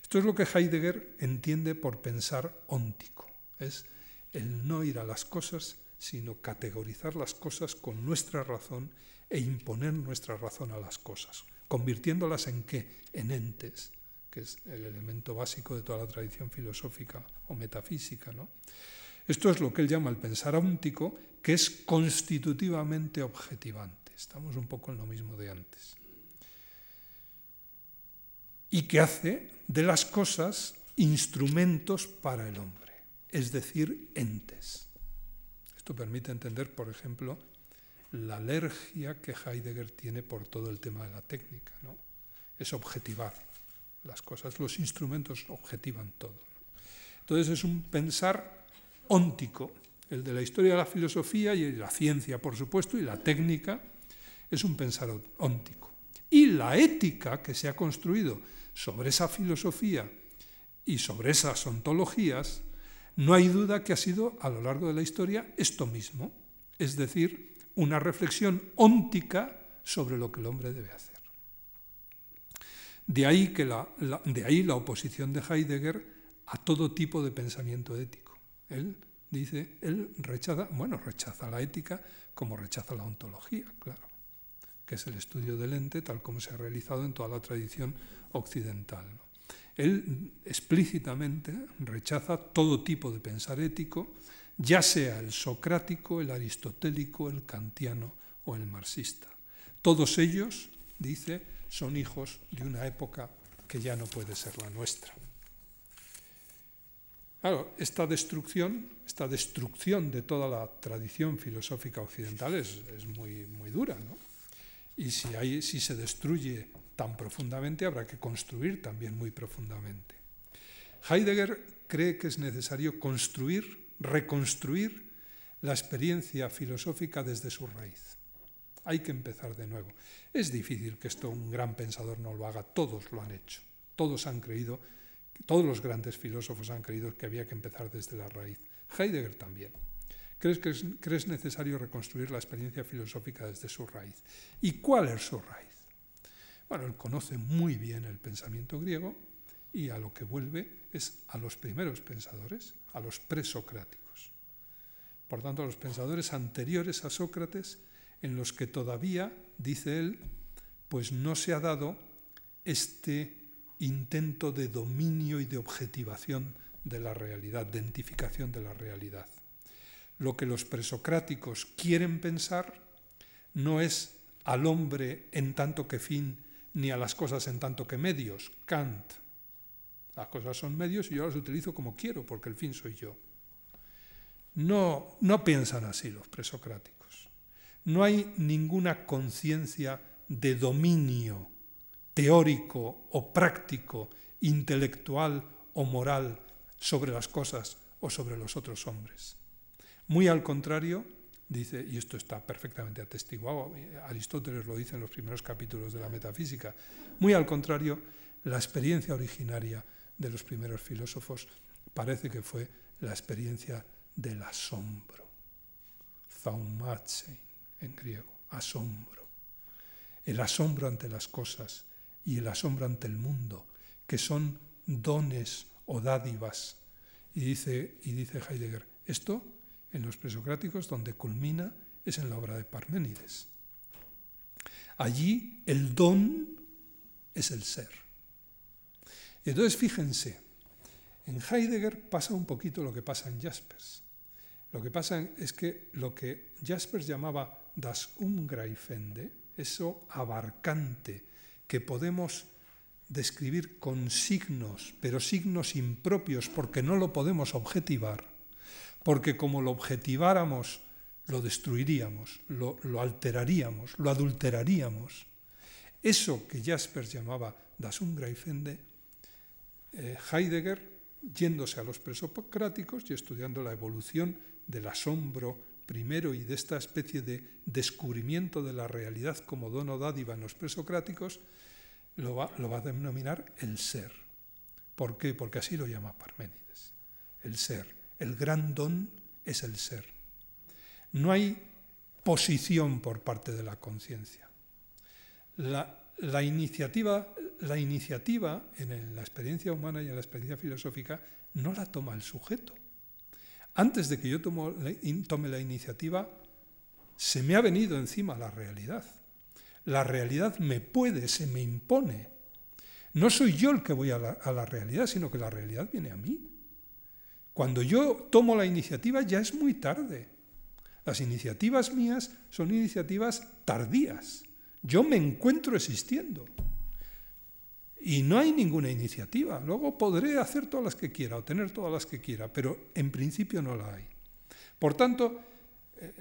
Esto es lo que Heidegger entiende por pensar óntico, es el no ir a las cosas, sino categorizar las cosas con nuestra razón e imponer nuestra razón a las cosas, convirtiéndolas en qué? En entes, que es el elemento básico de toda la tradición filosófica o metafísica. ¿no? Esto es lo que él llama el pensar aúntico, que es constitutivamente objetivante. Estamos un poco en lo mismo de antes. Y que hace de las cosas instrumentos para el hombre, es decir, entes. Esto permite entender, por ejemplo, la alergia que Heidegger tiene por todo el tema de la técnica. ¿no? Es objetivar las cosas, los instrumentos objetivan todo. Entonces es un pensar óntico, el de la historia de la filosofía y la ciencia, por supuesto, y la técnica, es un pensar óntico. Y la ética que se ha construido sobre esa filosofía y sobre esas ontologías, no hay duda que ha sido a lo largo de la historia esto mismo, es decir, una reflexión óntica sobre lo que el hombre debe hacer. De ahí, que la, de ahí la oposición de Heidegger a todo tipo de pensamiento ético. Él dice, él rechaza, bueno, rechaza la ética como rechaza la ontología, claro, que es el estudio del ente tal como se ha realizado en toda la tradición occidental. Él explícitamente rechaza todo tipo de pensar ético ya sea el socrático, el aristotélico, el kantiano o el marxista. Todos ellos, dice, son hijos de una época que ya no puede ser la nuestra. Esta destrucción, esta destrucción de toda la tradición filosófica occidental es, muy, muy dura, ¿no? Y si, si se destruye tan profundamente, habrá que construir también muy profundamente. Heidegger cree que es necesario construir, reconstruir la experiencia filosófica desde su raíz. Hay que empezar de nuevo. Es difícil que esto un gran pensador no lo haga, todos lo han hecho, todos han creído todos los grandes filósofos han creído que había que empezar desde la raíz. Heidegger también. ¿Crees que es, necesario reconstruir la experiencia filosófica desde su raíz? ¿Y cuál es su raíz? Bueno, él conoce muy bien el pensamiento griego y a lo que vuelve es a los primeros pensadores, a los presocráticos. Por tanto, a los pensadores anteriores a Sócrates, en los que todavía, dice él, pues no se ha dado este intento de dominio y de objetivación de la realidad, de identificación de la realidad. Lo que los presocráticos quieren pensar no es al hombre en tanto que fin, ni a las cosas en tanto que medios. Kant. Las cosas son medios y yo las utilizo como quiero, porque el fin soy yo. No, no piensan así los presocráticos. No hay ninguna conciencia de dominio teórico o práctico, intelectual o moral sobre las cosas o sobre los otros hombres. Muy al contrario, dice, y esto está perfectamente atestiguado, Aristóteles lo dice en los primeros capítulos de la metafísica, muy al contrario, la experiencia originaria de los primeros filósofos parece que fue la experiencia del asombro, zaumatsein en griego, asombro, el asombro ante las cosas, y el asombro ante el mundo, que son dones o dádivas. Y dice, y dice Heidegger, esto en los presocráticos donde culmina es en la obra de Parménides. Allí el don es el ser. entonces fíjense, en Heidegger pasa un poquito lo que pasa en Jaspers. Lo que pasa es que lo que Jaspers llamaba das Umgreifende, eso abarcante, que podemos describir con signos, pero signos impropios porque no lo podemos objetivar, porque como lo objetiváramos lo destruiríamos, lo, alteraríamos, lo adulteraríamos. Eso que Jaspers llamaba das Ungreifende, eh, Heidegger, yéndose a los presocráticos y estudiando la evolución del asombro primero y de esta especie de descubrimiento de la realidad como dono dádiva en los presocráticos, lo va, a denominar el ser. ¿Por qué? Porque así lo llama Parménides. El ser. El gran don es el ser. No hay posición por parte de la conciencia. La, iniciativa, la iniciativa en la experiencia humana y en la experiencia filosófica no la toma el sujeto. Antes de que yo tome la iniciativa, se me ha venido encima la realidad. La realidad me puede, se me impone. No soy yo el que voy a la, realidad, sino que la realidad viene a mí. Cuando yo tomo la iniciativa ya es muy tarde. Las iniciativas mías son iniciativas tardías. Yo me encuentro existiendo. Y no hay ninguna iniciativa. Luego podré hacer todas las que quiera o tener todas las que quiera, pero en principio no la hay. Por tanto,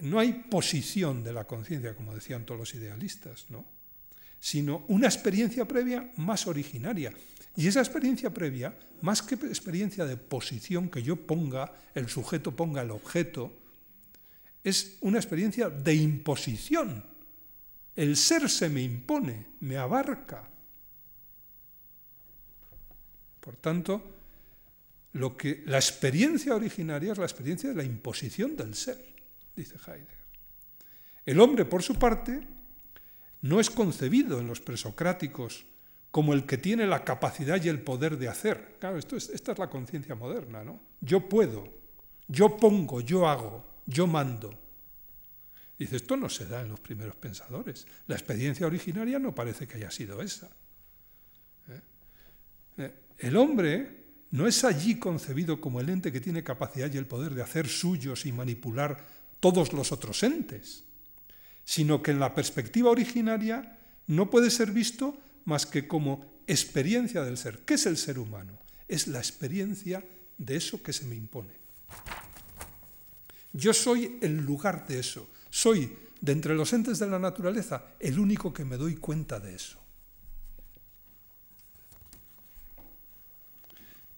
no hay posición de la conciencia, como decían todos los idealistas, ¿no? sino una experiencia previa más originaria. Y esa experiencia previa, más que experiencia de posición que yo ponga, el sujeto ponga el objeto, es una experiencia de imposición. El ser se me impone, me abarca. Por tanto, la experiencia originaria es la experiencia de la imposición del ser dice Heidegger. El hombre, por su parte, no es concebido en los presocráticos como el que tiene la capacidad y el poder de hacer. Claro, esto es, esta es la conciencia moderna, ¿no? Yo puedo, yo pongo, yo hago, yo mando. Dice, esto no se da en los primeros pensadores. La experiencia originaria no parece que haya sido esa. ¿Eh? Eh, el hombre no es allí concebido como el ente que tiene capacidad y el poder de hacer suyos y manipular todos los otros entes, sino que en la perspectiva originaria no puede ser visto más que como experiencia del ser. ¿Qué es el ser humano? Es la experiencia de eso que se me impone. Yo soy el lugar de eso. Soy, de entre los entes de la naturaleza, el único que me doy cuenta de eso.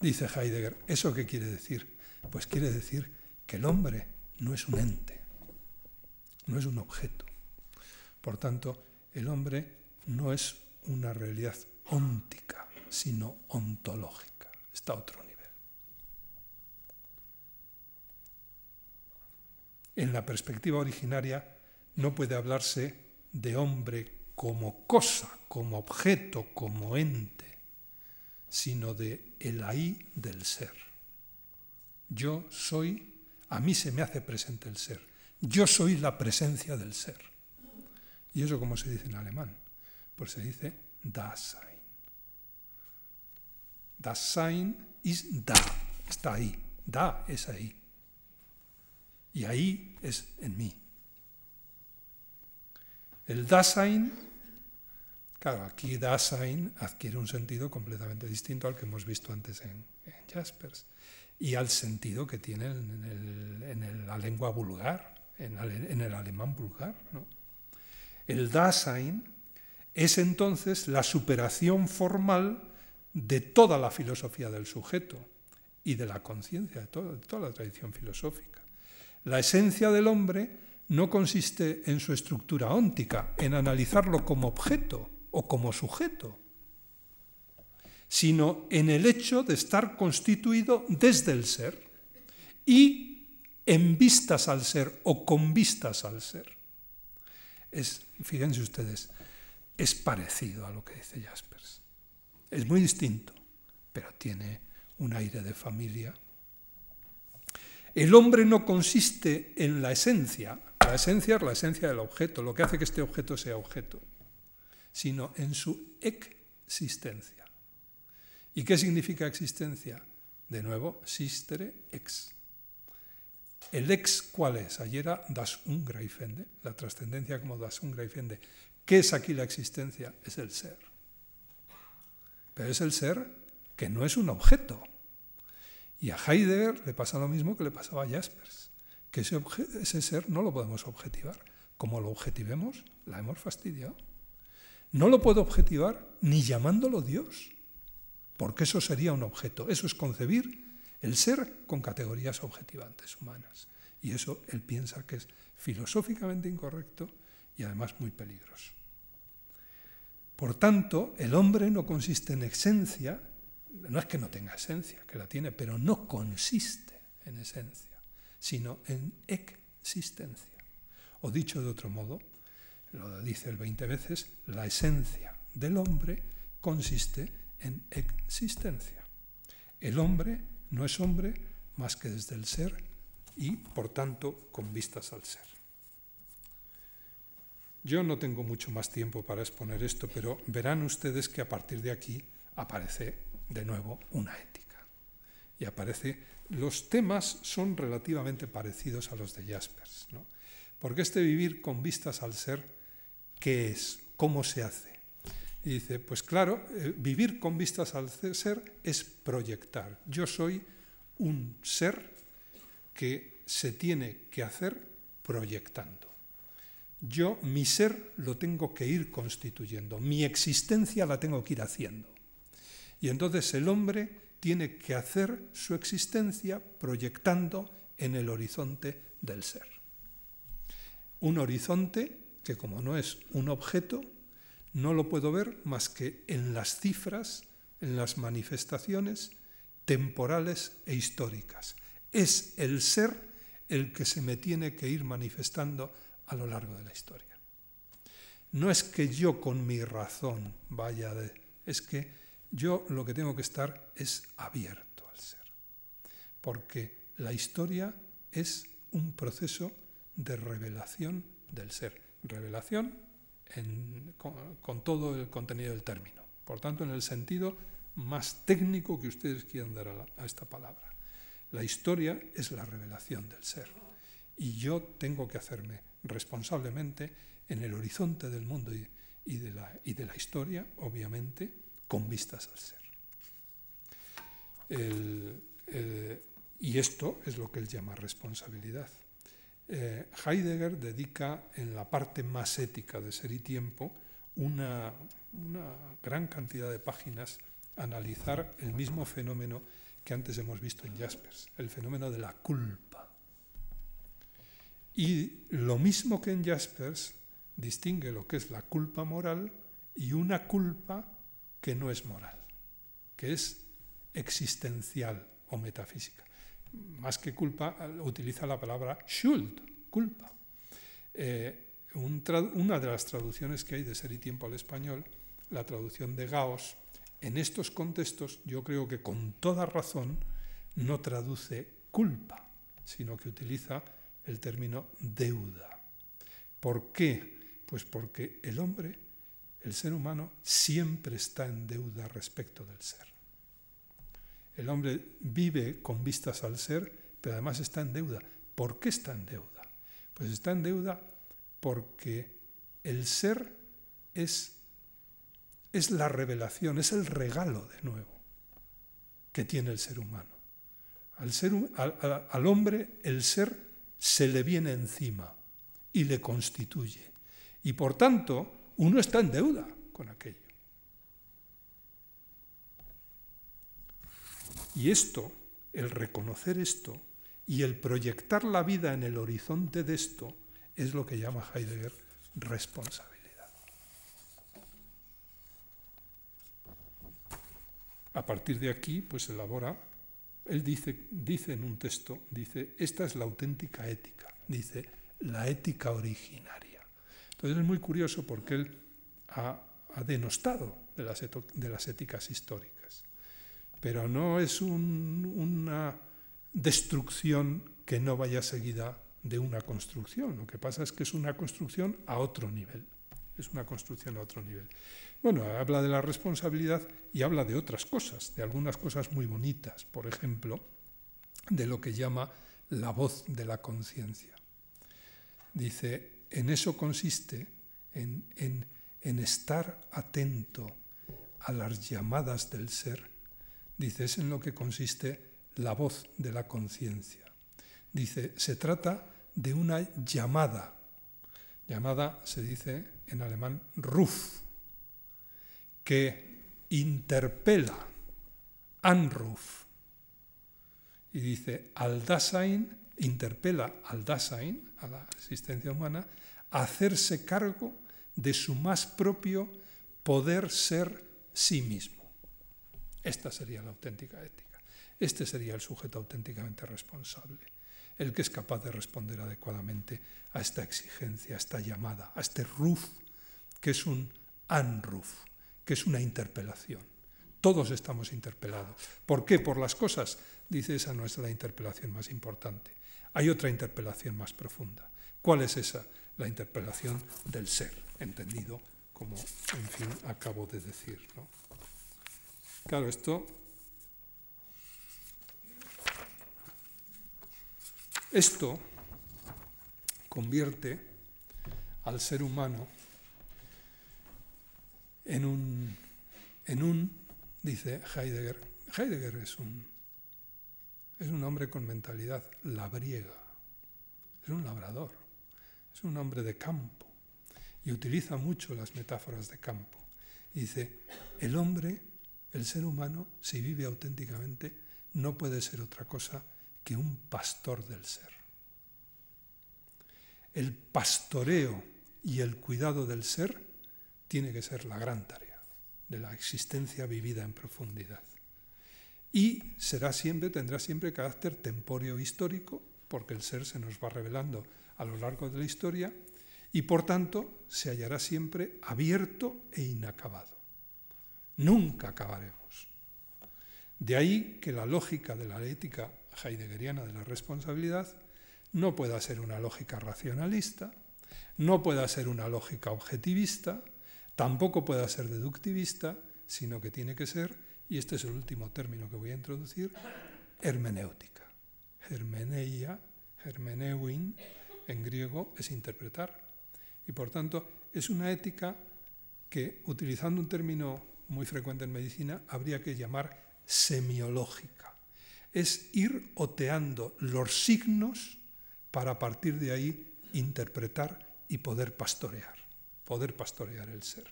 Dice Heidegger, ¿eso qué quiere decir? Pues quiere decir que el hombre no es un ente, no es un objeto. Por tanto, el hombre no es una realidad óntica, sino ontológica. Está a otro nivel. En la perspectiva originaria no puede hablarse de hombre como cosa, como objeto, como ente, sino de el ahí del ser. Yo soy, a mí se me hace presente el ser. Yo soy la presencia del ser. ¿Y eso cómo se dice en alemán? Pues se dice Dasein. Dasein es da, está ahí. Da es ahí. Y ahí es en mí. El Dasein, claro, aquí Dasein adquiere un sentido completamente distinto al que hemos visto antes en, Jaspers y al sentido que tiene en, la lengua vulgar, en, el alemán vulgar. El Dasein es entonces la superación formal de toda la filosofía del sujeto y de la conciencia, de toda la tradición filosófica. La esencia del hombre no consiste en su estructura óntica, en analizarlo como objeto o como sujeto, sino en el hecho de estar constituido desde el ser y en vistas al ser o con vistas al ser. Es, fíjense ustedes, es parecido a lo que dice Jaspers. Es muy distinto, pero tiene un aire de familia el hombre no consiste en la esencia, la esencia es la esencia del objeto, lo que hace que este objeto sea objeto, sino en su existencia. ¿Y qué significa existencia? De nuevo, sistere ex. ¿El ex cuál es? Ayer era das Ungreifende, la trascendencia como das Ungreifende. ¿Qué es aquí la existencia? Es el ser. Pero es el ser que no es un objeto, y a Heidegger le pasa lo mismo que le pasaba a Jaspers, que ese, ser no lo podemos objetivar. Como lo objetivemos, la hemos fastidiado. No lo puedo objetivar ni llamándolo Dios, porque eso sería un objeto. Eso es concebir el ser con categorías objetivantes humanas. Y eso él piensa que es filosóficamente incorrecto y además muy peligroso. Por tanto, el hombre no consiste en esencia, no es que no tenga esencia, que la tiene, pero no consiste en esencia, sino en existencia. O dicho de otro modo, lo dice el 20 veces, la esencia del hombre consiste en existencia. El hombre no es hombre más que desde el ser y, por tanto, con vistas al ser. Yo no tengo mucho más tiempo para exponer esto, pero verán ustedes que a partir de aquí aparece de nuevo una ética. Y aparece, los temas son relativamente parecidos a los de Jaspers, ¿no? porque este vivir con vistas al ser, ¿qué es? ¿Cómo se hace? Y dice, pues claro, eh, vivir con vistas al ser es proyectar. Yo soy un ser que se tiene que hacer proyectando. Yo, mi ser, lo tengo que ir constituyendo, mi existencia la tengo que ir haciendo. Y entonces el hombre tiene que hacer su existencia proyectando en el horizonte del ser. Un horizonte que como no es un objeto, no lo puedo ver más que en las cifras, en las manifestaciones temporales e históricas. Es el ser el que se me tiene que ir manifestando a lo largo de la historia. No es que yo con mi razón vaya de... es que yo lo que tengo que estar es abierto al ser, porque la historia es un proceso de revelación del ser, revelación con, todo el contenido del término, por tanto en el sentido más técnico que ustedes quieran dar a, esta palabra. La historia es la revelación del ser y yo tengo que hacerme responsablemente en el horizonte del mundo y de la historia, obviamente, con vistas al ser. Eh, y esto es lo que él llama responsabilidad. Eh, Heidegger dedica en la parte más ética de Ser y Tiempo una, una gran cantidad de páginas a analizar el mismo fenómeno que antes hemos visto en Jaspers, el fenómeno de la culpa. Y lo mismo que en Jaspers, distingue lo que es la culpa moral y una culpa que no es moral, que es existencial o metafísica más que culpa, utiliza la palabra Schuld, culpa. Eh, una de las traducciones que hay de Ser y Tiempo al español, la traducción de Gauss, en estos contextos yo creo que con toda razón no traduce culpa, sino que utiliza el término deuda. ¿Por qué? Pues porque el hombre, el ser humano, siempre está en deuda respecto del ser. El hombre vive con vistas al ser, pero además está en deuda. ¿Por qué está en deuda? Pues está en deuda porque el ser es, es la revelación, es el regalo de nuevo que tiene el ser humano. Al, ser, al, al hombre el ser se le viene encima y le constituye. Y por tanto, uno está en deuda con aquello. Y esto, el reconocer esto y el proyectar la vida en el horizonte de esto, es lo que llama Heidegger responsabilidad. A partir de aquí, pues elabora, él dice, dice en un texto, dice, esta es la auténtica ética, dice, la ética originaria. Entonces es muy curioso porque él ha, denostado de las, de las éticas históricas pero no es una destrucción que no vaya seguida de una construcción. Lo que pasa es que es una construcción a otro nivel. Es una construcción a otro nivel. Bueno, habla de la responsabilidad y habla de otras cosas, de algunas cosas muy bonitas. Por ejemplo, de lo que llama la voz de la conciencia. Dice, en eso consiste, en, estar atento a las llamadas del ser Dice, es en lo que consiste la voz de la conciencia. Dice, se trata de una llamada. Llamada se dice en alemán Ruf, que interpela, Anruf. Y dice, al Dasein, interpela al Dasein, a la existencia humana, a hacerse cargo de su más propio poder ser sí mismo. Esta sería la auténtica ética. Este sería el sujeto auténticamente responsable, el que es capaz de responder adecuadamente a esta exigencia, a esta llamada, a este ruf, que es un anruf, que es una interpelación. Todos estamos interpelados. ¿Por qué? Por las cosas. Dice esa no es la interpelación más importante. Hay otra interpelación más profunda. ¿Cuál es esa? La interpelación del ser, entendido como, en fin, acabo de decir. ¿no? Claro, esto esto convierte al ser humano en un, en un, dice Heidegger, Heidegger es un, es un hombre con mentalidad labriega, es un labrador, es un hombre de campo y utiliza mucho las metáforas de campo. dice, el hombre el ser humano, si vive auténticamente, no puede ser otra cosa que un pastor del ser. El pastoreo y el cuidado del ser tiene que ser la gran tarea de la existencia vivida en profundidad. Y será siempre, tendrá siempre carácter tempóreo histórico, porque el ser se nos va revelando a lo largo de la historia y por tanto se hallará siempre abierto e inacabado. Nunca acabaremos. De ahí que la lógica de la ética heideggeriana de la responsabilidad no pueda ser una lógica racionalista, no pueda ser una lógica objetivista, tampoco pueda ser deductivista, sino que tiene que ser, y este es el último término que voy a introducir, hermenéutica. Hermeneia, hermeneuin, en griego es interpretar. Y por tanto es una ética que, utilizando un término muy frecuente en medicina, habría que llamar semiológica. es ir oteando los signos para a partir de ahí interpretar y poder pastorear, poder pastorear el ser.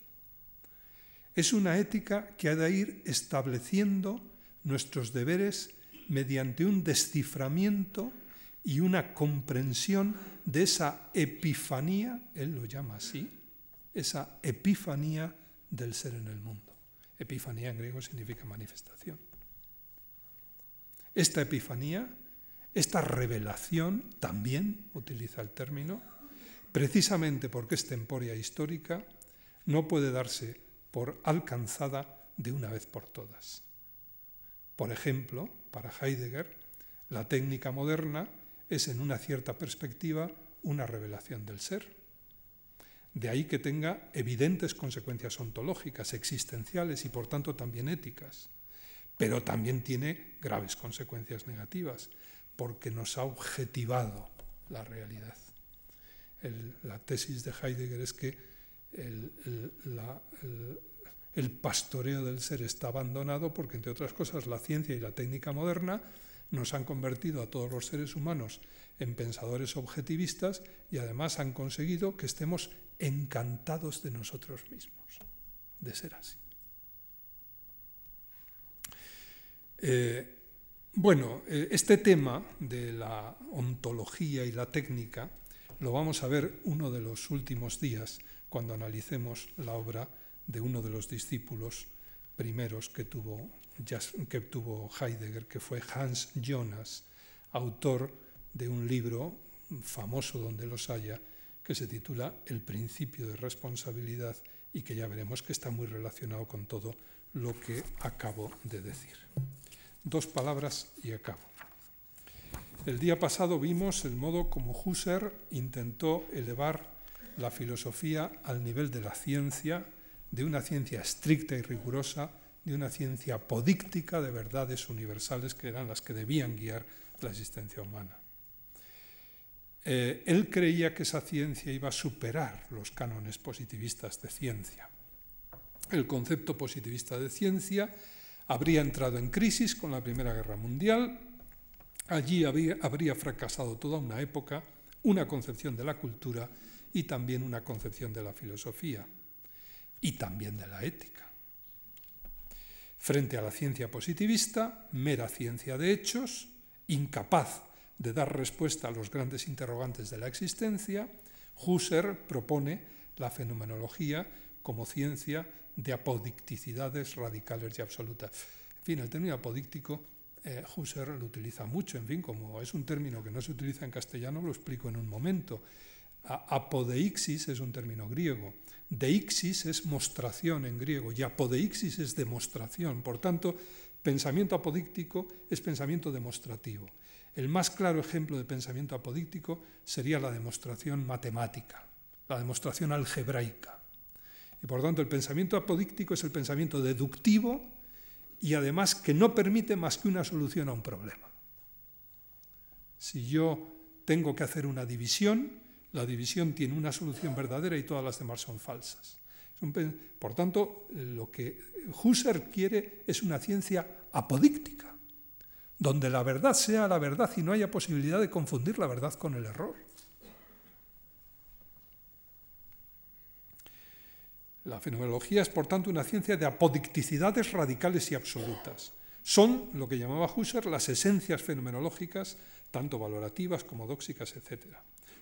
Es una ética que ha de ir estableciendo nuestros deberes mediante un desciframiento y una comprensión de esa epifanía, él lo llama así, esa epifanía del ser en el mundo. Epifanía en griego significa manifestación. Esta epifanía, esta revelación, también utiliza el término, precisamente porque es temporia histórica, no puede darse por alcanzada de una vez por todas. Por ejemplo, para Heidegger, la técnica moderna es en una cierta perspectiva una revelación del ser. De ahí que tenga evidentes consecuencias ontológicas, existenciales y por tanto también éticas. Pero también tiene graves consecuencias negativas, porque nos ha objetivado la realidad. la tesis de Heidegger es que el, pastoreo del ser está abandonado porque, entre otras cosas, la ciencia y la técnica moderna nos han convertido a todos los seres humanos en pensadores objetivistas y además han conseguido que estemos encantados de nosotros mismos, de ser así. Eh, bueno, eh, este tema de la ontología y la técnica lo vamos a ver uno de los últimos días cuando analicemos la obra de uno de los discípulos primeros que tuvo, que tuvo Heidegger, que fue Hans Jonas, autor de un libro famoso donde los haya, que se titula El principio de responsabilidad y que ya veremos que está muy relacionado con todo lo que acabo de decir. Dos palabras y acabo. El día pasado vimos el modo como Husserl intentó elevar la filosofía al nivel de la ciencia de una ciencia estricta y rigurosa, de una ciencia apodíctica de verdades universales que eran las que debían guiar la existencia humana. Eh, él creía que esa ciencia iba a superar los cánones positivistas de ciencia. El concepto positivista de ciencia habría entrado en crisis con la Primera Guerra Mundial. Allí habría fracasado toda una época, una concepción de la cultura y también una concepción de la filosofía y también de la ética. Frente a la ciencia positivista, mera ciencia de hechos, incapaz de dar respuesta a los grandes interrogantes de la existencia, Husserl propone la fenomenología como ciencia de apodicticidades radicales y absolutas. En fin, el término apodíctico eh, Husserl lo utiliza mucho, en fin, como es un término que no se utiliza en castellano, lo explico en un momento. Apodeixis es un término griego Deixis es mostración en griego y apodeixis es demostración. Por tanto, pensamiento apodíctico es pensamiento demostrativo. El más claro ejemplo de pensamiento apodíctico sería la demostración matemática, la demostración algebraica. Y por tanto, el pensamiento apodíctico es el pensamiento deductivo y además que no permite más que una solución a un problema. Si yo tengo que hacer una división, la división tiene una solución verdadera y todas las demás son falsas. Por tanto, lo que Husserl quiere es una ciencia apodíctica, donde la verdad sea la verdad y no haya posibilidad de confundir la verdad con el error. La fenomenología es, por tanto, una ciencia de apodicticidades radicales y absolutas. Son lo que llamaba Husserl las esencias fenomenológicas, tanto valorativas como dóxicas, etc.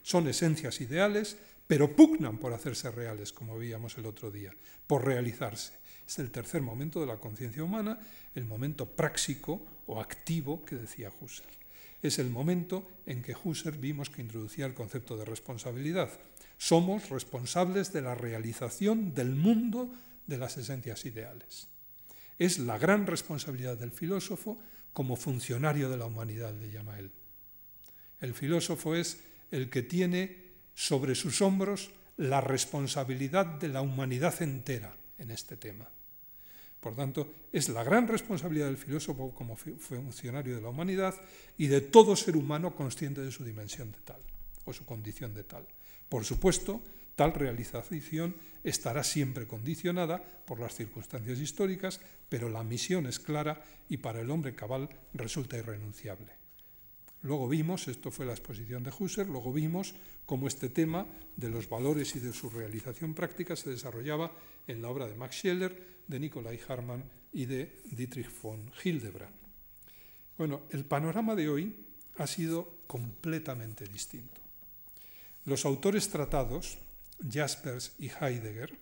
Son esencias ideales, pero pugnan por hacerse reales, como veíamos el otro día, por realizarse. Es el tercer momento de la conciencia humana, el momento práctico o activo que decía Husserl. Es el momento en que Husserl vimos que introducía el concepto de responsabilidad. Somos responsables de la realización del mundo de las esencias ideales. Es la gran responsabilidad del filósofo como funcionario de la humanidad, le llama él. El filósofo es el que tiene sobre sus hombros la responsabilidad de la humanidad entera en este tema. Por tanto, es la gran responsabilidad del filósofo como funcionario de la humanidad y de todo ser humano consciente de su dimensión de tal o su condición de tal. Por supuesto, Tal realización estará siempre condicionada por las circunstancias históricas, pero la misión es clara y para el hombre cabal resulta irrenunciable. Luego vimos, esto fue la exposición de Husserl, luego vimos cómo este tema de los valores y de su realización práctica se desarrollaba en la obra de Max Scheler, de Nikolai Hartmann y de Dietrich von Hildebrand. Bueno, el panorama de hoy ha sido completamente distinto. Los autores tratados, Jaspers y Heidegger,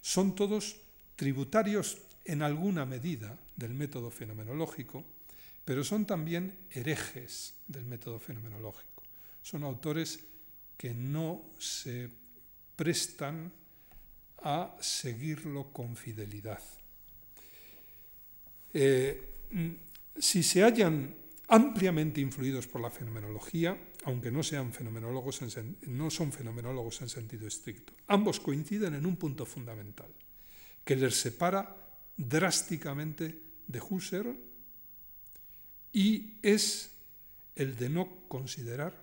son todos tributarios en alguna medida del método fenomenológico, pero son también herejes del método fenomenológico. Son autores que no se prestan a seguirlo con fidelidad. Eh, si se hallan ampliamente influidos por la fenomenología, aunque no, sean fenomenólogos no son fenomenólogos en sentido estricto. Ambos coinciden en un punto fundamental, que les separa drásticamente de Husserl y es el de no considerar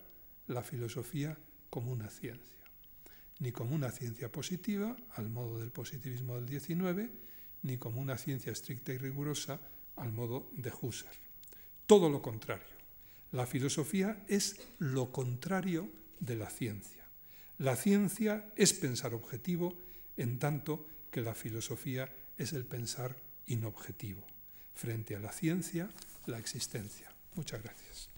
la filosofía como una ciencia, ni como una ciencia positiva, al modo del positivismo del XIX, ni como una ciencia estricta y rigurosa, al modo de Husserl. Todo lo contrario. La filosofía es lo contrario de la ciencia. La ciencia es pensar objetivo, en tanto que la filosofía es el pensar inobjetivo. Frente a la ciencia, la existencia. Muchas gracias.